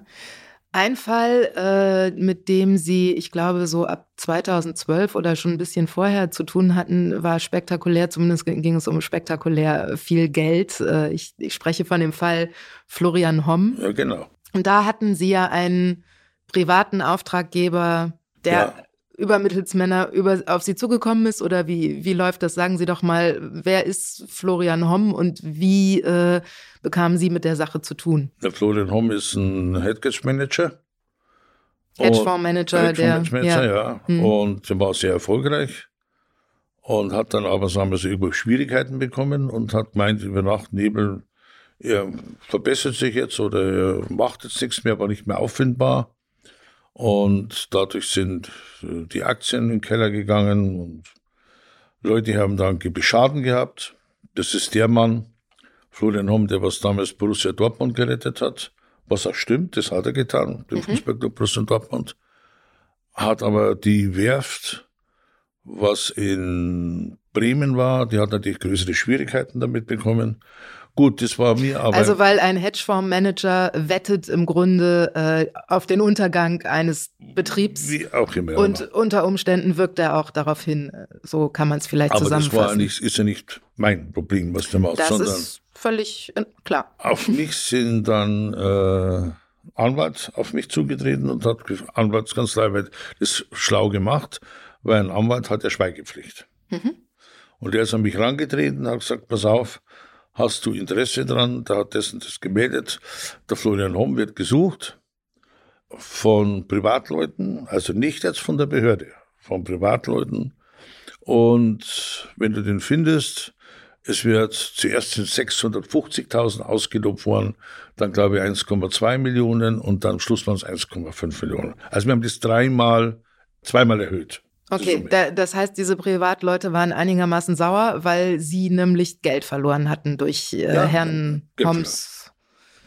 Ein Fall, äh, mit dem Sie, ich glaube, so ab 2012 oder schon ein bisschen vorher zu tun hatten, war spektakulär. Zumindest ging es um spektakulär viel Geld. Äh, ich, ich spreche von dem Fall Florian Homm. Ja, genau. Und da hatten Sie ja einen privaten Auftraggeber, der ja. Übermittelsmänner über, auf Sie zugekommen ist oder wie, wie läuft das? Sagen Sie doch mal, wer ist Florian Homm und wie äh, bekamen Sie mit der Sache zu tun? Der Florian Homm ist ein Hedgefonds-Manager. Hedgefondsmanager, der, ja. ja. Hm. Und der war sehr erfolgreich und hat dann aber, sagen wir so, über Schwierigkeiten bekommen und hat gemeint, über Nacht Nebel, er verbessert sich jetzt oder er macht jetzt nichts mehr, war nicht mehr auffindbar. Und dadurch sind äh, die Aktien in den Keller gegangen und Leute haben dann Schaden gehabt. Das ist der Mann, Florian Homm, der was damals Borussia Dortmund gerettet hat. Was auch stimmt, das hat er getan, den mhm. Fußballclub Borussia Dortmund. Hat aber die Werft, was in Bremen war, die hat natürlich größere Schwierigkeiten damit bekommen. Gut, das war mir aber. Also weil ein Hedgefondsmanager wettet im Grunde äh, auf den Untergang eines Betriebs. Wie auch immer. Und unter Umständen wirkt er auch darauf hin. So kann man es vielleicht aber zusammenfassen. Aber das war nicht, ist ja nicht mein Problem, was der macht. Das sondern ist völlig äh, klar. Auf mich sind dann äh, Anwalt auf mich zugetreten und hat Anwaltskanzlei wird das schlau gemacht, weil ein Anwalt hat ja Schweigepflicht. Mhm. Und der ist an mich herangetreten und hat gesagt, pass auf, hast du Interesse dran? Da hat dessen das gemeldet. Der Florian Homm wird gesucht von Privatleuten, also nicht jetzt von der Behörde, von Privatleuten. Und wenn du den findest, es wird zuerst sind 650.000 ausgelobt worden, dann glaube ich 1,2 Millionen und dann am Schluss waren es 1,5 Millionen. Also wir haben das dreimal, zweimal erhöht. Okay, da, das heißt, diese Privatleute waren einigermaßen sauer, weil sie nämlich Geld verloren hatten durch äh, ja, Herrn Homs.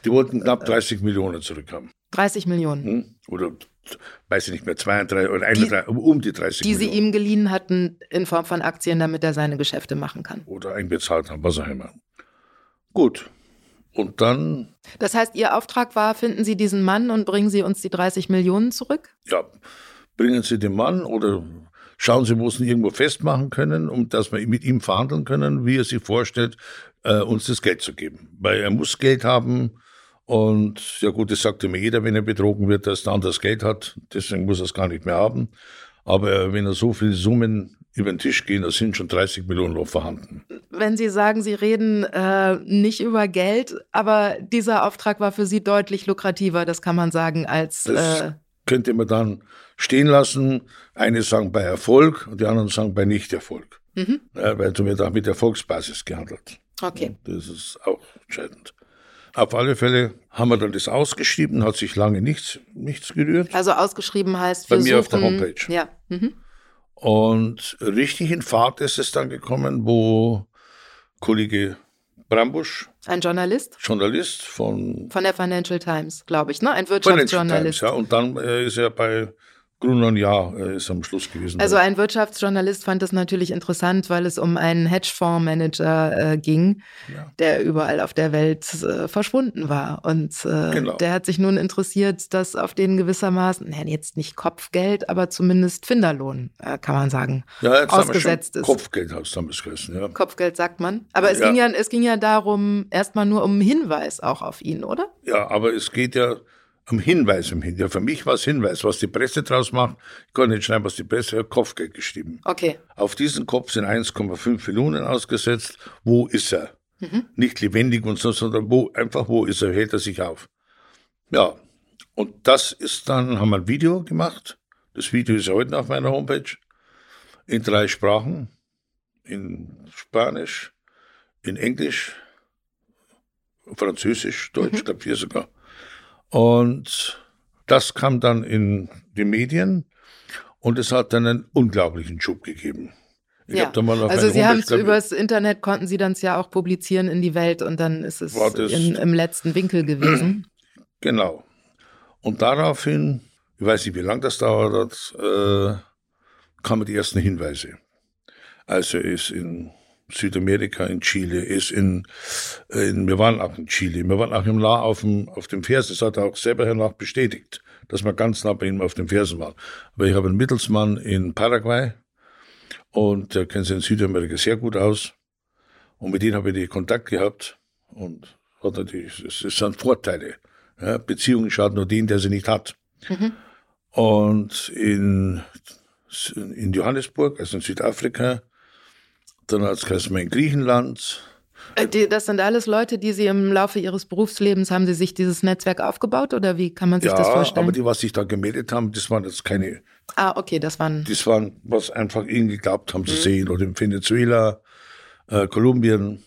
Die wollten knapp 30 äh, Millionen zurückhaben. 30 Millionen. Hm? Oder weiß ich nicht mehr, 32 oder 31, die, um die 30 Die Millionen. sie ihm geliehen hatten in Form von Aktien, damit er seine Geschäfte machen kann. Oder einbezahlt haben, was auch immer. Gut. Und dann. Das heißt, Ihr Auftrag war, finden Sie diesen Mann und bringen Sie uns die 30 Millionen zurück? Ja. Bringen Sie den Mann oder schauen Sie, wo Sie ihn irgendwo festmachen können, um dass wir mit ihm verhandeln können, wie er sich vorstellt, äh, uns das Geld zu geben. Weil er muss Geld haben und ja gut, das sagt immer jeder, wenn er betrogen wird, dass der andere das Geld hat, deswegen muss er es gar nicht mehr haben. Aber wenn er so viele Summen über den Tisch gehen, da sind schon 30 Millionen noch vorhanden. Wenn Sie sagen, Sie reden äh, nicht über Geld, aber dieser Auftrag war für Sie deutlich lukrativer, das kann man sagen, als. Das äh, könnte man dann stehen lassen. Eine sagen bei Erfolg und die anderen sagen bei Nichterfolg. Mhm. Ja, weil du wird auch mit Erfolgsbasis gehandelt. Okay. Das ist auch entscheidend. Auf alle Fälle haben wir dann das ausgeschrieben, hat sich lange nichts, nichts gerührt. Also ausgeschrieben heißt Bei mir suchen, auf der Homepage. Ja. Mhm. Und richtig in Fahrt ist es dann gekommen, wo Kollege Brambusch. Ein Journalist? Journalist von. Von der Financial Times, glaube ich, ne? Ein Wirtschaftsjournalist. Times, ja. Und dann äh, ist er bei Grunland ja ist am Schluss gewesen. Also ein Wirtschaftsjournalist fand es natürlich interessant, weil es um einen Hedgefondsmanager äh, ging, ja. der überall auf der Welt äh, verschwunden war. Und äh, genau. der hat sich nun interessiert, dass auf den gewissermaßen, ja, jetzt nicht Kopfgeld, aber zumindest Finderlohn, äh, kann man sagen, ja, ausgesetzt ist. Kopfgeld hat es damals geheißen, ja. Kopfgeld sagt man. Aber es, ja. ging ja, es ging ja darum, erstmal nur um einen Hinweis auch auf ihn, oder? Ja, aber es geht ja am Hinweis im Hintergrund. Für mich war es Hinweis. Was die Presse draus macht, ich kann nicht schreiben, was die Presse hat, Kopfgeld geschrieben. Okay. Auf diesen Kopf sind 1,5 Millionen ausgesetzt. Wo ist er? Mhm. Nicht lebendig und so, sondern wo, einfach wo ist er, hält er sich auf. Ja. Und das ist dann, haben wir ein Video gemacht. Das Video ist heute auf meiner Homepage. In drei Sprachen. In Spanisch, in Englisch, Französisch, Deutsch, mhm. glaube vier sogar. Und das kam dann in die Medien und es hat dann einen unglaublichen Schub gegeben. Ich ja. also Sie haben es übers Internet konnten Sie dann ja auch publizieren in die Welt und dann ist es in, im letzten Winkel gewesen. [CLEARS THROAT] Genau. Und daraufhin, ich weiß nicht, wie lange das dauert äh, kamen die ersten Hinweise. Also ist in Südamerika, in Chile, ist in, in, wir waren auch in Chile, wir waren auch im nah auf dem, auf dem Vers, das hat er auch selber hernach bestätigt, dass wir ganz nah bei ihm auf dem Fersen waren. Aber ich habe einen Mittelsmann in Paraguay und der kennt sich in Südamerika sehr gut aus und mit dem habe ich Kontakt gehabt und hat natürlich, es sind Vorteile. Ja, Beziehungen schaden nur den, der sie nicht hat. Mhm. Und in in Johannesburg, also in Südafrika. Dann hat es in Griechenland. Äh, das sind alles Leute, die Sie im Laufe Ihres Berufslebens, haben Sie sich dieses Netzwerk aufgebaut oder wie kann man sich ja, das vorstellen? aber die, was sich da gemeldet haben, das waren jetzt keine. Ah, okay, das waren. Das waren, was einfach ihnen geglaubt haben zu mhm. sehen. Oder in Venezuela, äh, Kolumbien.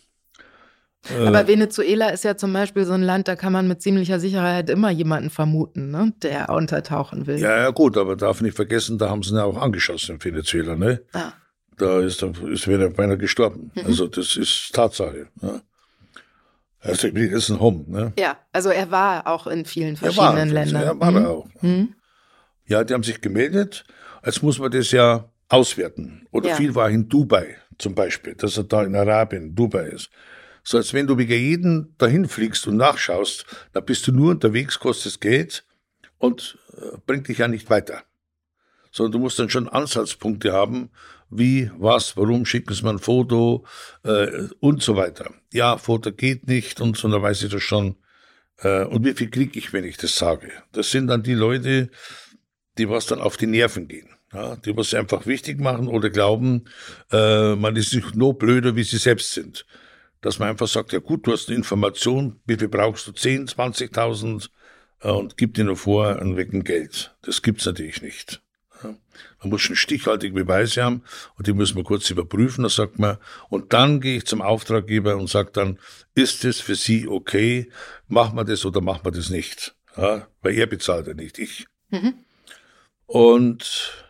Äh, aber Venezuela ist ja zum Beispiel so ein Land, da kann man mit ziemlicher Sicherheit immer jemanden vermuten, ne, der untertauchen will. Ja, ja, gut, aber darf nicht vergessen, da haben sie ihn ja auch angeschossen in Venezuela, ne? Ah. Da ist, ist wieder beinahe gestorben. Mhm. Also das ist Tatsache. Ne? Also ich ist ein Home. Ne? Ja, also er war auch in vielen verschiedenen er war, Ländern. Ja, war mhm. er auch. Mhm. Ja, die haben sich gemeldet. Jetzt muss man das ja auswerten. Oder ja. viel war in Dubai zum Beispiel, dass er da in Arabien, Dubai ist. So als wenn du wegen jeden dahin fliegst und nachschaust, dann bist du nur unterwegs, kostet Geld und äh, bringt dich ja nicht weiter. Sondern du musst dann schon Ansatzpunkte haben, wie, was, warum schicken sie mir ein Foto äh, und so weiter. Ja, Foto geht nicht und so, dann weiß ich das schon. Äh, und wie viel kriege ich, wenn ich das sage? Das sind dann die Leute, die was dann auf die Nerven gehen. Ja, die was einfach wichtig machen oder glauben, äh, man ist nicht nur blöder, wie sie selbst sind. Dass man einfach sagt, ja gut, du hast eine Information, wie viel brauchst du? 10, 20.000 äh, und gib dir nur vor, ein Wecken Geld. Das gibt's natürlich nicht. Man muss schon stichhaltige Beweise haben und die müssen wir kurz überprüfen. Da sagt man, und dann gehe ich zum Auftraggeber und sage dann, ist es für Sie okay? Machen wir das oder machen wir das nicht? Ja, weil er bezahlt ja nicht, ich. Mhm. Und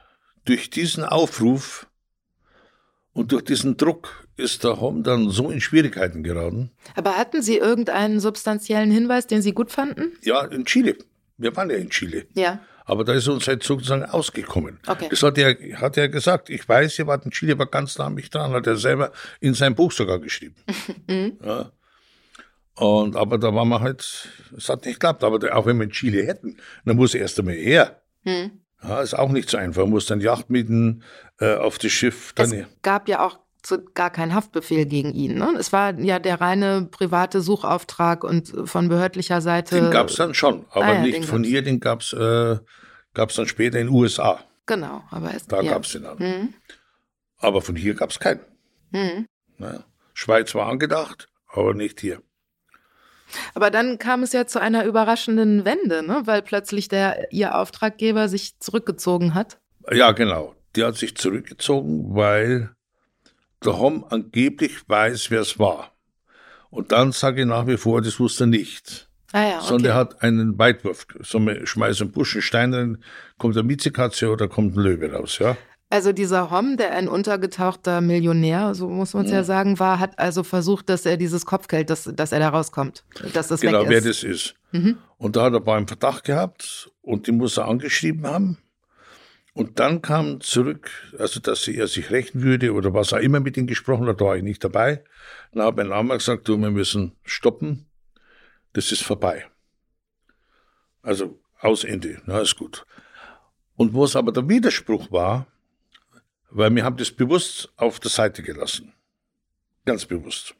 durch diesen Aufruf und durch diesen Druck ist der Hom dann so in Schwierigkeiten geraten. Aber hatten Sie irgendeinen substanziellen Hinweis, den Sie gut fanden? Ja, in Chile. Wir waren ja in Chile. Ja. Aber da ist uns halt sozusagen ausgekommen. Okay. Das hat er, hat er gesagt. Ich weiß, ihr wart in Chile, war ganz nah an mich dran, hat er selber in seinem Buch sogar geschrieben. [LAUGHS] Mhm. ja. Und, aber da war man halt, es hat nicht geklappt. Aber auch wenn wir in Chile hätten, dann muss er erst einmal her. Mhm. Ja, ist auch nicht so einfach. Man muss dann Yacht mieten äh, auf das Schiff. Dann es gab ja auch gar keinen Haftbefehl gegen ihn. Ne? Es war ja der reine private Suchauftrag und von behördlicher Seite. Den gab es dann schon, aber ah, ja, nicht von ihr, den gab es äh, dann später in den USA. Genau, aber es, Da ja. gab es den dann. Mhm. Aber von hier gab es keinen. Mhm. Naja. Schweiz war angedacht, aber nicht hier. Aber dann kam es ja zu einer überraschenden Wende, ne? weil plötzlich der ihr Auftraggeber sich zurückgezogen hat. Ja, genau. Der hat sich zurückgezogen, weil der Hom angeblich weiß, wer es war. Und dann sage ich nach wie vor, das wusste er nicht. Ah ja, okay. Sondern er hat einen Weitwurf. So, schmeißt einen Busch, einen Stein rein, kommt eine Miezekatze oder kommt ein Löwe raus, ja. Also dieser Hom, der ein untergetauchter Millionär, so muss man es ja. ja. sagen, war, hat also versucht, dass er dieses Kopfgeld, dass, dass er da rauskommt, dass das genau, weg ist. wer das ist. Mhm. Und da hat er einen Verdacht gehabt und die muss er angeschrieben haben. Und dann kam zurück, also dass er sich rächen würde oder was auch immer mit ihm gesprochen hat, da war ich nicht dabei. Dann habe ich einmal gesagt, du, wir müssen stoppen, das ist vorbei. Also aus Ende, na ist gut. Und wo es aber der Widerspruch war, weil wir haben das bewusst auf der Seite gelassen. Ganz bewusst.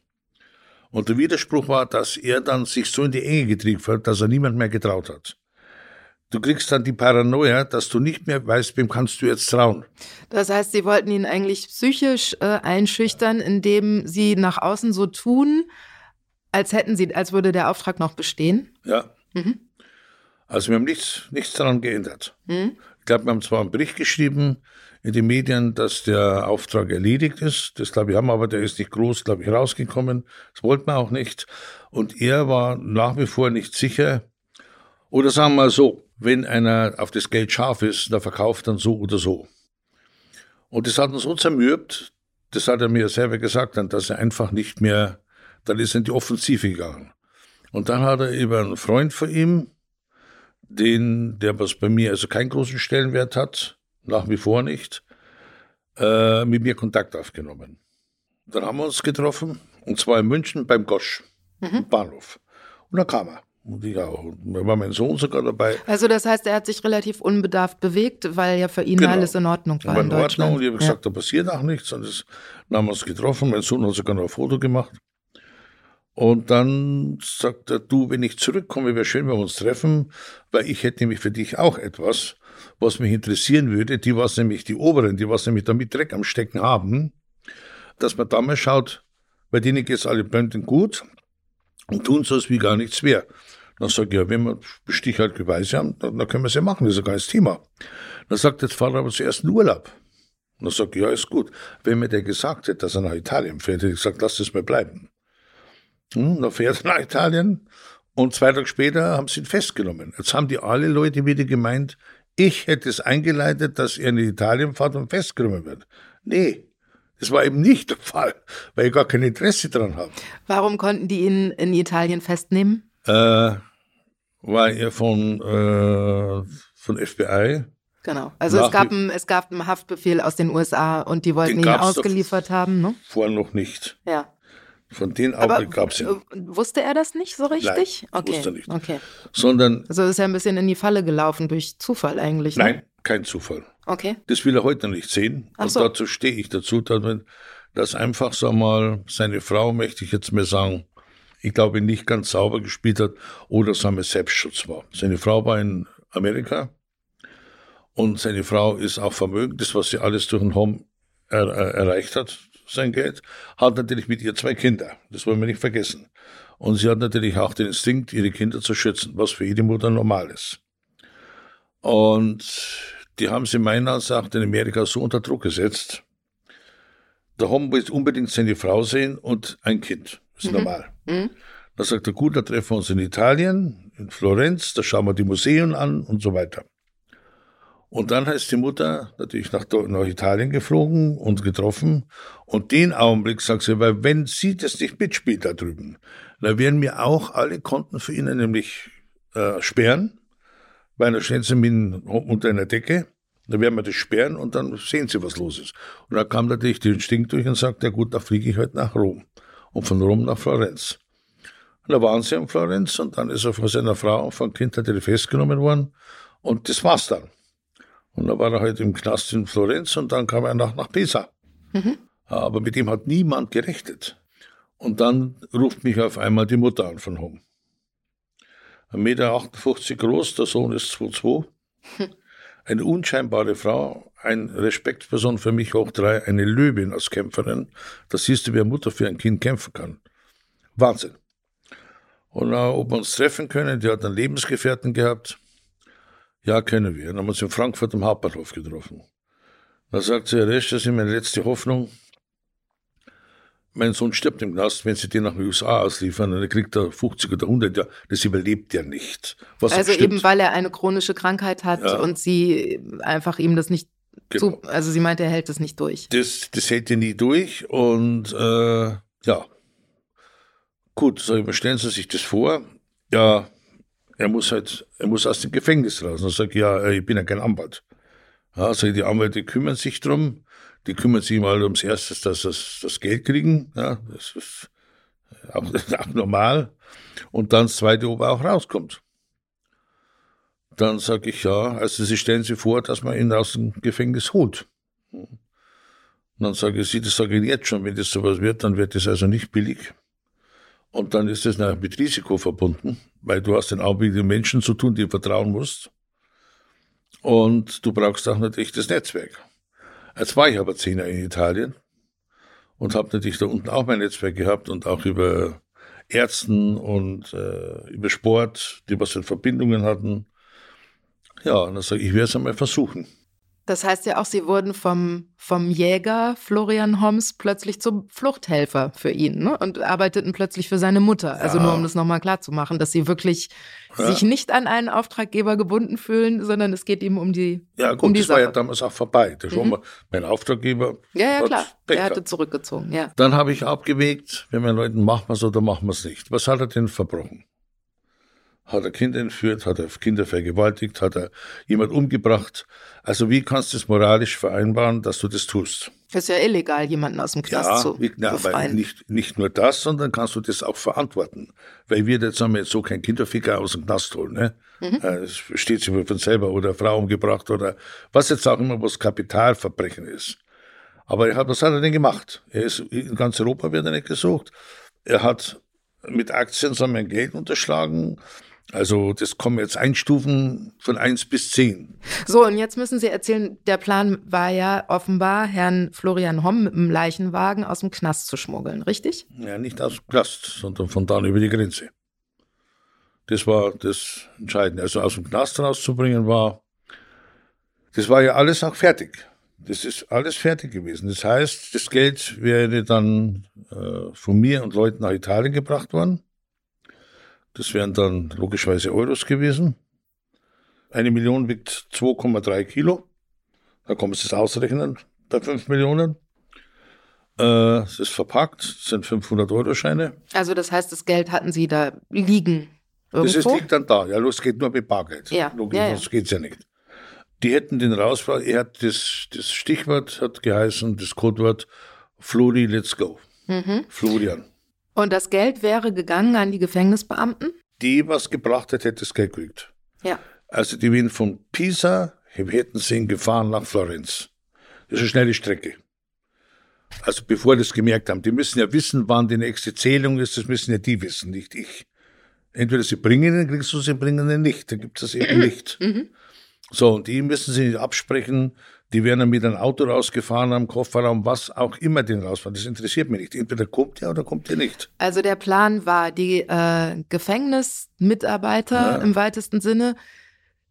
Und der Widerspruch war, dass er dann sich so in die Enge getrieben hat, dass er niemand mehr getraut hat du kriegst dann die Paranoia, dass du nicht mehr weißt, wem kannst du jetzt trauen. Das heißt, sie wollten ihn eigentlich psychisch äh, einschüchtern, indem sie nach außen so tun, als hätten sie, als würde der Auftrag noch bestehen. Ja. Mhm. Also wir haben nichts, nichts daran geändert. Mhm. Ich glaube, wir haben zwar einen Bericht geschrieben in den Medien, dass der Auftrag erledigt ist. Das glaube ich haben, aber der ist nicht groß, glaube ich, rausgekommen. Das wollten wir auch nicht. Und er war nach wie vor nicht sicher. Oder sagen wir mal so, wenn einer auf das Geld scharf ist, der verkauft dann so oder so. Und das hat uns so zermürbt, das hat er mir selber gesagt, dann, dass er einfach nicht mehr, dann ist er in die Offensive gegangen. Und dann hat er über einen Freund von ihm, den, der was bei mir also keinen großen Stellenwert hat, nach wie vor nicht, äh, mit mir Kontakt aufgenommen. Dann haben wir uns getroffen, und zwar in München beim Gosch, mhm. Bahnhof. Und dann kam er. Und ich auch. Da war mein Sohn sogar dabei. Also das heißt, er hat sich relativ unbedarft bewegt, weil ja für ihn genau. alles in Ordnung war, war in, in Ordnung. Und ich habe gesagt, ja. da passiert auch nichts. Und das, dann haben wir uns getroffen. Mein Sohn hat sogar noch ein Foto gemacht. Und dann sagt er, du, wenn ich zurückkomme, wäre schön, wenn wir uns treffen, weil ich hätte nämlich für dich auch etwas, was mich interessieren würde. Die, was nämlich die Oberen, die, was nämlich damit Dreck am Stecken haben, dass man da mal schaut, bei denen geht es alle blenden gut und tun so, als wie gar nichts wäre. Dann sage ich, ja, wenn wir Bestich halt Beweise haben, dann, dann können wir es ja machen, das ist ja gar kein Thema. Dann sagt jetzt Vater aber zuerst einen Urlaub. Dann sage ich, ja, ist gut. Wenn mir der gesagt hätte, dass er nach Italien fährt, hätte ich gesagt, lass das mal bleiben. Hm, dann fährt er nach Italien und zwei Tage später haben sie ihn festgenommen. Jetzt haben die alle Leute wieder gemeint, ich hätte es eingeleitet, dass er in Italien fährt und festgenommen wird. Nee, das war eben nicht der Fall, weil ich gar kein Interesse daran habe. Warum konnten die ihn in Italien festnehmen? Äh, war er von, äh, von FBI. Genau. Also es gab, ein, es gab einen Haftbefehl aus den USA und die wollten ihn ausgeliefert haben, ne? Vorher noch nicht. Ja. Von den Augenblick gab es ja. Äh, wusste er das nicht so richtig? Nein, okay. wusste nicht. Okay. Sondern. Also ist er ein bisschen in die Falle gelaufen durch Zufall eigentlich. Ne? Nein, kein Zufall. Okay. Das will er heute nicht sehen. Ach und so. dazu stehe ich dazu, dass einfach so mal seine Frau, möchte ich jetzt mal sagen, ich glaube, nicht ganz sauber gespielt hat oder wir Selbstschutz war. Seine Frau war in Amerika und seine Frau ist auch vermögend, das, was sie alles durch den Home er, er, erreicht hat, sein Geld, hat natürlich mit ihr zwei Kinder. Das wollen wir nicht vergessen. Und sie hat natürlich auch den Instinkt, ihre Kinder zu schützen, was für jede Mutter normal ist. Und die haben sie meiner Ansicht in Amerika so unter Druck gesetzt. Haben wir jetzt unbedingt seine Frau sehen und ein Kind. Das ist mhm. normal. Mhm. Da sagt er, gut, da treffen wir uns in Italien, in Florenz, da schauen wir die Museen an und so weiter. Und dann heißt die Mutter natürlich nach, nach Italien geflogen und getroffen. Und den Augenblick sagt sie, weil wenn sie das nicht mitspielt da drüben, dann werden mir auch alle Konten für ihn nämlich äh, sperren, weil dann stehen sie mit unter einer Decke. Dann werden wir das sperren und dann sehen sie, was los ist. Und da kam natürlich der Instinkt durch und sagt, ja gut, da fliege ich heute halt nach Rom. Und von Rom nach Florenz. Und da waren sie in Florenz und dann ist er von seiner Frau und von Kind natürlich festgenommen worden. Und das war's dann. Und dann war er halt im Knast in Florenz und dann kam er nach, nach Pisa. Mhm. Aber mit ihm hat niemand gerechnet. Und dann ruft mich auf einmal die Mutter an von Home. 1,58 Meter groß, der Sohn ist 2,2. Hm. [LAUGHS] Eine unscheinbare Frau, ein Respektsperson für mich hoch drei, eine Löwin als Kämpferin. Da siehst du, wie eine Mutter für ein Kind kämpfen kann. Wahnsinn. Und uh, ob wir uns treffen können, die hat einen Lebensgefährten gehabt. Ja, können wir. Dann haben wir uns in Frankfurt am Hauptbahnhof getroffen. Da sagt sie, Herr Resch, das ist meine letzte Hoffnung. Mein Sohn stirbt im Knast, wenn sie den nach den USA ausliefern, dann kriegt er 50 oder 100, ja, das überlebt er nicht. Was also eben, weil er eine chronische Krankheit hat ja. und sie einfach ihm das nicht genau. zu, also sie meint, er hält das nicht durch. Das, das hält er nie durch und äh, ja. Gut, sag ich mal, stellen Sie sich das vor. Ja, er muss halt, er muss aus dem Gefängnis raus. Und sagt, ja, äh, ich bin ja kein Anwalt. Ja, also die Anwälte kümmern sich drum, die kümmern sich mal ums Erste, dass das, das Geld kriegen. Ja, das ist auch, [LAUGHS] auch normal. Und dann das Zweite, ob er auch rauskommt. Dann sage ich, ja, also Sie stellen sich vor, dass man ihn aus dem Gefängnis holt. Und dann sage ich, Sie, das sage ich jetzt schon, wenn das sowas wird, dann wird das also nicht billig. Und dann ist das mit Risiko verbunden, weil du hast den Augenblick mit Menschen zu tun, die vertrauen musst. Und du brauchst auch natürlich das Netzwerk. Jetzt war ich aber zehn Jahre in Italien und habe natürlich da unten auch mein Netzwerk gehabt und auch über Ärzten und äh, über Sport, die was für Verbindungen hatten. Ja, und dann sage ich, ich werde es einmal versuchen. Das heißt ja auch, Sie wurden vom, vom Jäger Florian Homs plötzlich zum Fluchthelfer für ihn ne? und arbeiteten plötzlich für seine Mutter. Also ja. Nur um das nochmal klar zu machen, dass Sie wirklich ja. sich nicht an einen Auftraggeber gebunden fühlen, sondern es geht ihm um die Ja gut, um die das Sache. war ja damals auch vorbei. Das mhm. war mein Auftraggeber. Ja, ja, klar. Er hatte zurückgezogen, ja. Dann habe ich abgewegt, wenn wir Leuten, machen wir es oder machen wir es nicht. Was hat er denn verbrochen? Hat er Kinder entführt? Hat er Kinder vergewaltigt? Hat er jemand umgebracht? Also wie kannst du es moralisch vereinbaren, dass du das tust? Das ist ja illegal, jemanden aus dem Knast ja, zu wie, na, befreien. Nicht, nicht nur das, sondern kannst du das auch verantworten. Weil wir jetzt haben wir jetzt so keinen Kinderficker aus dem Knast holen. Ne? Mhm. Äh, es steht sich von selber oder Frau umgebracht oder was jetzt auch immer, was Kapitalverbrechen ist. Aber er hat, was hat er denn gemacht? Er ist in ganz Europa wird er nicht gesucht. Er hat mit Aktien man Geld unterschlagen. Also das kommen jetzt Einstufen von eins bis zehn. So, und jetzt müssen Sie erzählen, der Plan war ja offenbar, Herrn Florian Homm mit dem Leichenwagen aus dem Knast zu schmuggeln, richtig? Ja, nicht aus dem Knast, sondern von da über die Grenze. Das war das Entscheidende. Also aus dem Knast rauszubringen war, das war ja alles auch fertig. Das ist alles fertig gewesen. Das heißt, das Geld wäre dann äh, von mir und Leuten nach Italien gebracht worden. Das wären dann logischerweise Euros gewesen. Eine Million wiegt 2,3 Kilo. Da kann man es ausrechnen bei 5 Millionen. Äh, es ist verpackt, das sind 500 Euro Scheine. Also das heißt, das Geld hatten Sie da liegen irgendwo? Das ist, liegt dann da. Ja, los geht nur mit Bargeld. Ja, Logisch, ja, ja. das geht's ja nicht. Die hätten den rausfahren. Er hat das, das Stichwort hat geheißen, das Codewort Flori, let's go. Mhm. Florian. Und das Geld wäre gegangen an die Gefängnisbeamten? Die, was gebracht hat, hätte das Geld gekriegt. Ja. Also die wären von Pisa, hätten sie ihn gefahren nach Florenz. Das ist eine schnelle Strecke. Also bevor das gemerkt haben, die müssen ja wissen, wann die nächste Zählung ist, das müssen ja die wissen, nicht ich. Entweder sie bringen ihn, kriegst du sie bringen ihn nicht, dann gibt es das eben nicht. So, und die müssen sie absprechen, die werden dann mit einem Auto rausgefahren am Kofferraum, was auch immer den rausfahren. Das interessiert mich nicht. Entweder kommt er oder kommt er nicht. Also der Plan war, die äh, Gefängnismitarbeiter Ja. im weitesten Sinne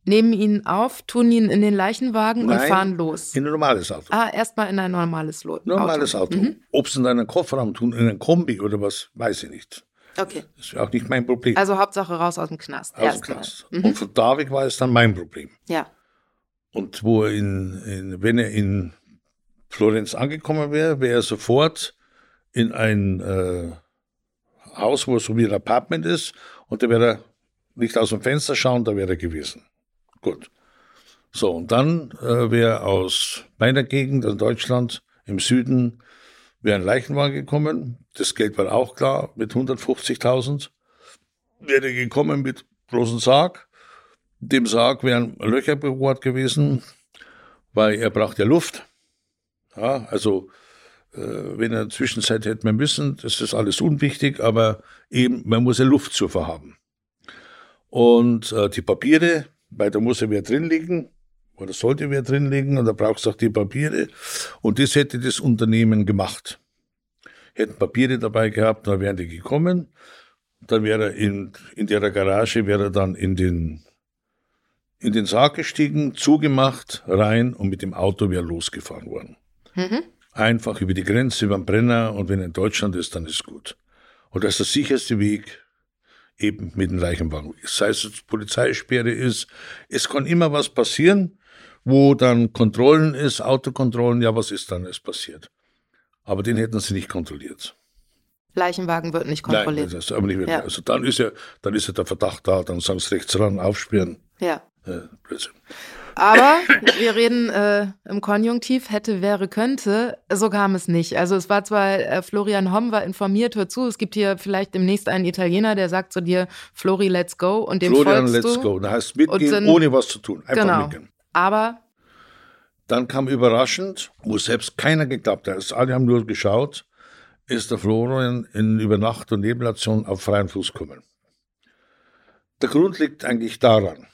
nehmen ihn auf, tun ihn in den Leichenwagen und Nein, fahren los. In ein normales Auto. Ah, erstmal in ein normales Lo Normales Auto. Mhm. Ob sie in einen Kofferraum tun, in einen Kombi oder was, weiß ich nicht. Okay. Das ist auch nicht mein Problem. Also Hauptsache raus aus dem Knast. aus dem. Knast. Mhm. Und von da weg war es dann mein Problem. Ja. Und wo er in, in, wenn er in Florenz angekommen wäre, wäre er sofort in ein äh, Haus, wo so wie ein Apartment ist, und da wäre er nicht aus dem Fenster schauen, da wäre er gewesen. Gut. So, und dann äh, wäre aus meiner Gegend, in Deutschland, im Süden, wäre ein Leichenwagen gekommen. Das Geld war auch klar, mit 150.000. Wäre gekommen mit großen Sarg. Dem Sarg wären Löcher bohrt gewesen, weil er braucht ja Luft. Ja, also äh, wenn er in der Zwischenzeit hätte man müssen, das ist alles unwichtig, aber eben, man muss ja Luft zu verhaben. Und äh, die Papiere, weil da muss ja wer drin liegen, oder sollte wer drin liegen, und da brauchst du auch die Papiere. Und das hätte das Unternehmen gemacht. Hätten Papiere dabei gehabt, dann wären die gekommen. Dann wäre er in, in der Garage, wäre er dann in den, in den Sarg gestiegen, zugemacht, rein und mit dem Auto wäre losgefahren worden. Mhm. Einfach über die Grenze, über den Brenner und wenn er in Deutschland ist, dann ist gut. Und das ist der sicherste Weg, eben mit dem Leichenwagen. Sei es Polizeisperre ist, es kann immer was passieren, wo dann Kontrollen ist, Autokontrollen, ja, was ist dann? Es passiert. Aber den hätten sie nicht kontrolliert. Leichenwagen wird nicht Nein, kontrolliert. das ist aber nicht mehr. Ja. Also dann ist ja, dann ist ja der Verdacht da, dann sagen sie rechts ran, aufsperren. ja. Äh, Blödsinn. Aber wir reden äh, im Konjunktiv, hätte, wäre, könnte. So kam es nicht. Also es war zwar, äh, Florian Homm war informiert, hör zu, es gibt hier vielleicht demnächst einen Italiener, der sagt zu dir, Flori, let's go. Und dem Florian, let's du. go. Da heißt mitgehen, dann- ohne was zu tun. Einfach Genau. mitgehen. Aber Dann kam überraschend, wo selbst keiner geglaubt hat, alle haben nur geschaut, ist der Florian in Übernacht- und Nebelation auf freien Fuß gekommen. Der Grund liegt eigentlich daran,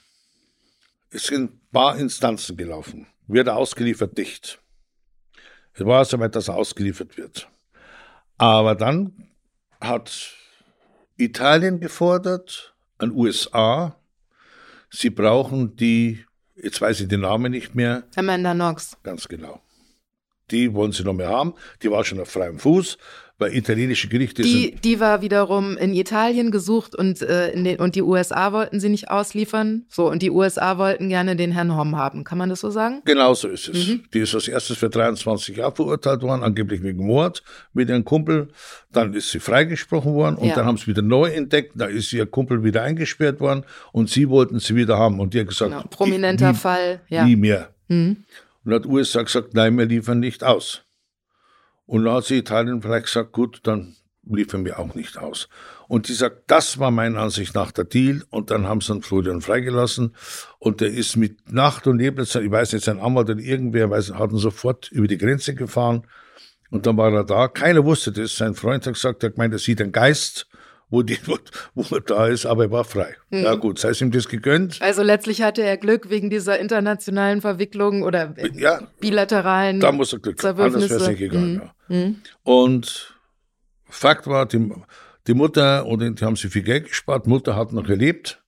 es sind ein paar Instanzen gelaufen. Wird er ausgeliefert? Nicht. Es war soweit, dass er ausgeliefert wird. Aber dann hat Italien gefordert, an USA, sie brauchen die, jetzt weiß ich den Namen nicht mehr, Amanda Knox. Ganz genau. Die wollen sie noch mehr haben. Die war schon auf freiem Fuß, weil italienische Gerichte Die, sind. die war wiederum in Italien gesucht und, äh, in den, und die USA wollten sie nicht ausliefern. So, und die USA wollten gerne den Herrn Homm haben. Kann man das so sagen? Genauso ist es. Mhm. Die ist als erstes für 23 Jahre verurteilt worden, angeblich wegen Mord mit ihrem Kumpel. Dann ist sie freigesprochen worden und Ja. dann haben sie wieder neu entdeckt. Da ist ihr Kumpel wieder eingesperrt worden und sie wollten sie wieder haben. Und die hat gesagt, Genau. Prominenter ich, nie, Fall. Ja. nie mehr. Mhm. Und hat USA gesagt, nein, wir liefern nicht aus. Und dann hat sie Italien vielleicht gesagt, gut, dann liefern wir auch nicht aus. Und die sagt, das war meiner Ansicht nach der Deal. Und dann haben sie dann Florian freigelassen. Und der ist mit Nacht und Nebelzeit, ich weiß nicht, sein Anwalt oder irgendwer, weiß, hat ihn sofort über die Grenze gefahren. Und dann war er da. Keiner wusste das. Sein Freund hat gesagt, er hat gemeint, er sieht einen Geist, wo, die, wo, er da ist, aber er war frei. Mhm. Ja gut, sei es ihm das gegönnt. Also letztlich hatte er Glück wegen dieser internationalen Verwicklung oder ja, bilateralen Da muss er Glück haben, anders wäre es nicht gegangen. Mhm. Ja. Mhm. Und Fakt war, die, die Mutter, und die haben sie viel Geld gespart, Mutter hat noch gelebt,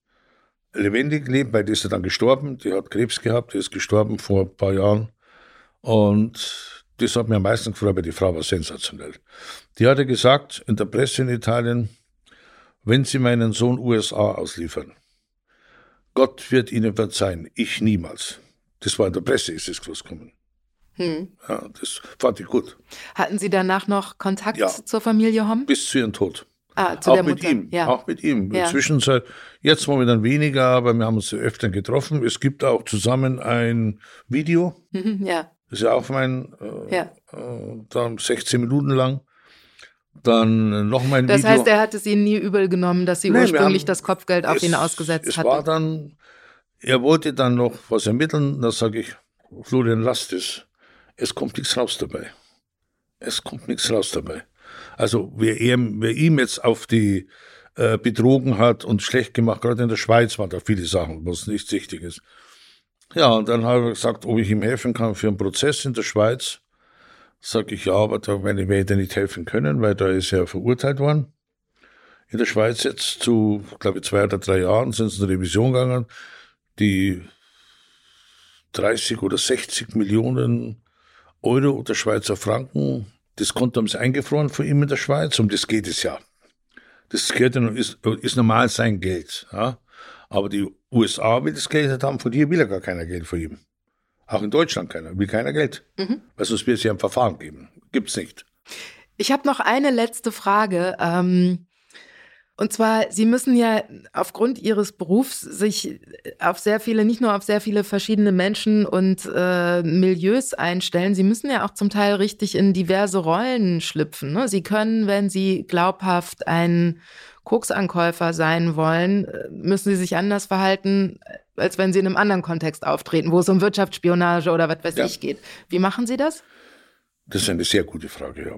lebendig gelebt, weil die ist ja dann gestorben, die hat Krebs gehabt, die ist gestorben vor ein paar Jahren. Und das hat mir am meisten gefreut, weil die Frau war sensationell. Die hatte gesagt in der Presse in Italien, wenn Sie meinen Sohn USA ausliefern, Gott wird Ihnen verzeihen, ich niemals. Das war in der Presse, ist es rausgekommen. Hm. Ja, das fand ich gut. Hatten Sie danach noch Kontakt ja, zur Familie Homm? Bis zu ihrem Tod. Ah, zu auch der mit Mutter. ihm, ja. auch mit ihm. Ja. Zwischenzeit, jetzt momentan weniger, aber wir haben uns öfter getroffen. Es gibt auch zusammen ein Video. Mhm, ja. Das ist ja auch mein, äh, ja. äh, dann 16 Minuten lang. Dann noch mal ein das Video. heißt, er hat es Ihnen nie übel genommen, dass Sie Nein, ursprünglich haben, das Kopfgeld auf es, ihn ausgesetzt es hatten. War dann, er wollte dann noch was ermitteln, da sage ich, Florian, lasst es. Es kommt nichts raus dabei. Es kommt nichts raus dabei. Also wer, er, wer ihm jetzt auf die äh, betrogen hat und schlecht gemacht, gerade in der Schweiz waren da viele Sachen, was nicht richtig ist. Ja, und dann habe ich gesagt, ob ich ihm helfen kann für einen Prozess in der Schweiz. Sag ich, ja, aber da werde ich dir nicht helfen können, weil da ist er verurteilt worden. In der Schweiz jetzt zu, glaube ich, zwei oder drei Jahren sind sie in Revision gegangen, die 30 oder 60 Millionen Euro oder Schweizer Franken, das Konto haben sie eingefroren von ihm in der Schweiz, um das geht es ja. Das gehört ja, ist, ist normal sein Geld. Ja? Aber die USA will das Geld haben, von dir will er gar keiner Geld von ihm. Auch in Deutschland keiner, will keiner Geld. Mhm. Weil sonst wird es ja ein Verfahren geben. Gibt's nicht. Ich habe noch eine letzte Frage. Ähm, und zwar, Sie müssen ja aufgrund Ihres Berufs sich auf sehr viele, nicht nur auf sehr viele verschiedene Menschen und äh, Milieus einstellen. Sie müssen ja auch zum Teil richtig in diverse Rollen schlüpfen. Ne? Sie können, wenn Sie glaubhaft ein Koksankäufer sein wollen, äh, müssen sie sich anders verhalten, als wenn sie in einem anderen Kontext auftreten, wo es um Wirtschaftsspionage oder was weiß ja. ich geht. Wie machen Sie das? Das ist eine sehr gute Frage, ja.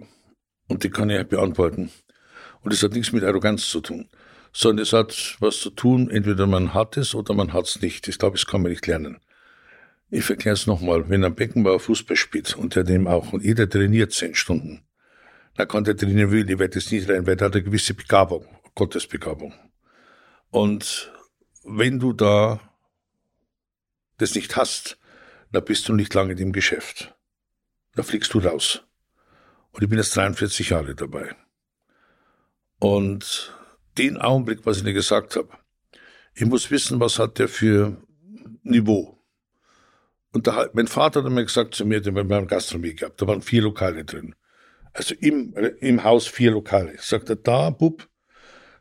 Und die kann ich beantworten. Und es hat nichts mit Arroganz zu tun, sondern es hat was zu tun, entweder man hat es oder man hat es nicht. Ich glaube, das kann man nicht lernen. Ich erkläre es nochmal. Wenn ein Beckenbauer Fußball spielt und der dem auch, und jeder trainiert zehn Stunden, dann kann der trainieren will, die wird es nicht rein, weil der hat eine gewisse Begabung. Gottesbegabung. Und wenn du da das nicht hast, dann bist du nicht lange in dem Geschäft. Da fliegst du raus. Und ich bin jetzt 43 Jahre dabei. Und den Augenblick, was ich dir gesagt habe, ich muss wissen, was hat der für Niveau. Und da, mein Vater hat mir gesagt zu mir, wir haben Gastronomie gehabt, da waren vier Lokale drin. Also im, im Haus vier Lokale. Sagt er, da, Bub,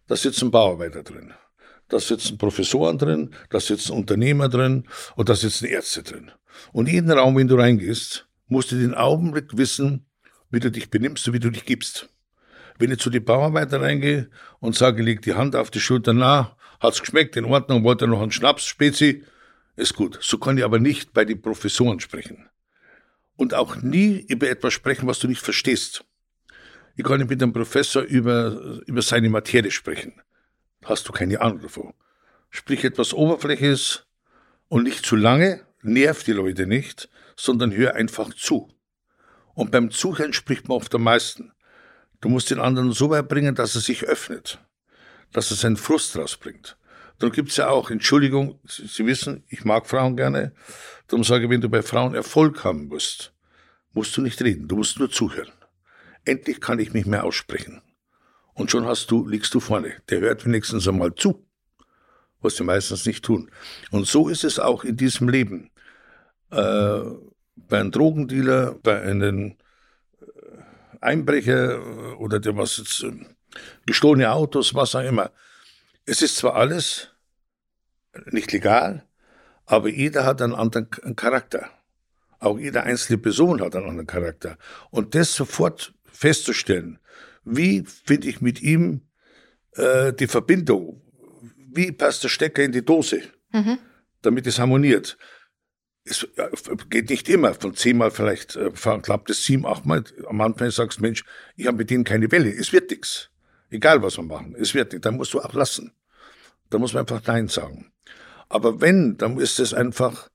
da sitzen Bauarbeiter drin. Da sitzen Professoren drin, da sitzen Unternehmer drin und da sitzen Ärzte drin. Und jeden Raum, wenn du reingehst, musst du den Augenblick wissen, wie du dich benimmst und wie du dich gibst. Wenn ich zu den Bauarbeiter reingehe und sage, leg die Hand auf die Schulter, na, hat's geschmeckt, in Ordnung, wollte noch einen Schnaps, Spezi, ist gut. So kann ich aber nicht bei den Professoren sprechen. Und auch nie über etwas sprechen, was du nicht verstehst. Ich kann nicht mit einem Professor über, über seine Materie sprechen. Hast du keine Ahnung davon. Sprich etwas Oberfläches und nicht zu lange, nervt die Leute nicht, sondern hör einfach zu. Und beim Zuhören spricht man oft am meisten. Du musst den anderen so weit bringen, dass er sich öffnet, dass er seinen Frust rausbringt. Darum gibt's ja auch, Entschuldigung, Sie wissen, ich mag Frauen gerne, darum sage ich, wenn du bei Frauen Erfolg haben musst, musst du nicht reden, du musst nur zuhören. Endlich kann ich mich mehr aussprechen. Und schon hast du, liegst du vorne. Der hört wenigstens einmal zu, was sie meistens nicht tun. Und so ist es auch in diesem Leben. Äh, bei einem Drogendealer, bei einem äh, Einbrecher oder dem was jetzt, äh, gestohlene Autos, was auch immer. Es ist zwar alles nicht legal, aber jeder hat einen anderen Charakter. Auch jede einzelne Person hat einen anderen Charakter. Und das sofort festzustellen, wie finde ich mit ihm äh, die Verbindung, wie passt der Stecker in die Dose, mhm. damit es harmoniert. Es äh, geht nicht immer, von zehnmal vielleicht äh, klappt es sieben, achtmal. Am Anfang sagst du, Mensch, ich habe mit denen keine Welle, es wird nichts. Egal, was wir machen. Es wird nicht. Dann musst du auch lassen. Da muss man einfach Nein sagen. Aber wenn, dann ist es einfach,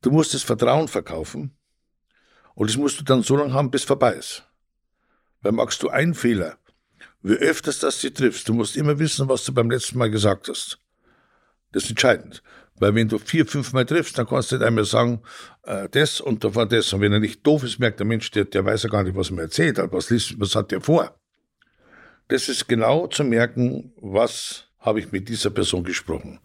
du musst das Vertrauen verkaufen und das musst du dann so lange haben, bis vorbei ist. Weil magst du einen Fehler, wie öfters das du triffst, du musst immer wissen, was du beim letzten Mal gesagt hast. Das ist entscheidend. Weil wenn du vier, fünf Mal triffst, dann kannst du nicht einmal sagen, äh, das und da war das. Und wenn er nicht doof ist, merkt der Mensch, der, der weiß ja gar nicht, was er mir erzählt hat. Was, liest, was hat der vor? Das ist genau zu merken, was habe ich mit dieser Person gesprochen.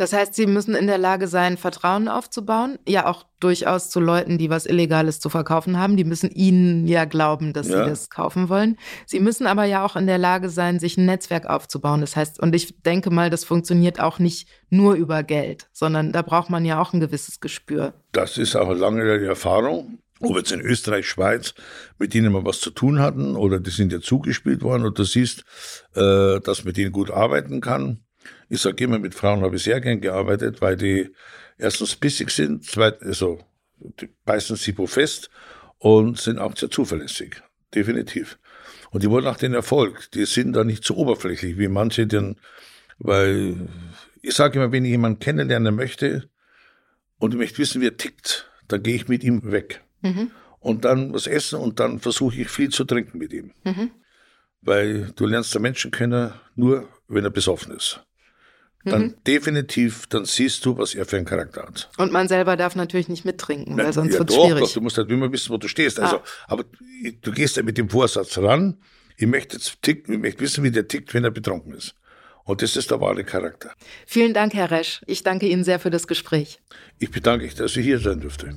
Das heißt, Sie müssen in der Lage sein, Vertrauen aufzubauen. Ja, auch durchaus zu Leuten, die was Illegales zu verkaufen haben. Die müssen Ihnen ja glauben, dass ja. Sie das kaufen wollen. Sie müssen aber ja auch in der Lage sein, sich ein Netzwerk aufzubauen. Das heißt, und ich denke mal, das funktioniert auch nicht nur über Geld, sondern da braucht man ja auch ein gewisses Gespür. Das ist auch lange Erfahrung ob jetzt in Österreich, Schweiz, mit denen wir was zu tun hatten oder die sind ja zugespielt worden und du siehst, äh, dass man mit denen gut arbeiten kann. Ich sage immer, mit Frauen habe ich sehr gern gearbeitet, weil die erstens bissig sind, zweitens, also die beißen sich wo fest und sind auch sehr zuverlässig. Definitiv. Und die wollen auch den Erfolg. Die sind da nicht so oberflächlich wie manche, denn, weil ich sage immer, wenn ich jemanden kennenlernen möchte und ich möchte wissen, wie er tickt, dann gehe ich mit ihm weg. Mhm. Und dann was essen und dann versuche ich viel zu trinken mit ihm. Mhm. Weil du lernst den Menschen kennen nur, wenn er besoffen ist dann mhm. definitiv, dann siehst du, was er für einen Charakter hat. Und man selber darf natürlich nicht mittrinken, weil sonst ja, wird es schwierig. Doch, du musst halt immer wissen, wo du stehst. Also, ah. aber du gehst ja mit dem Vorsatz ran, ich möchte jetzt ticken, ich möchte wissen, wie der tickt, wenn er betrunken ist. Und das ist der wahre Charakter. Vielen Dank, Herr Resch. Ich danke Ihnen sehr für das Gespräch. Ich bedanke mich, dass ich hier sein durfte.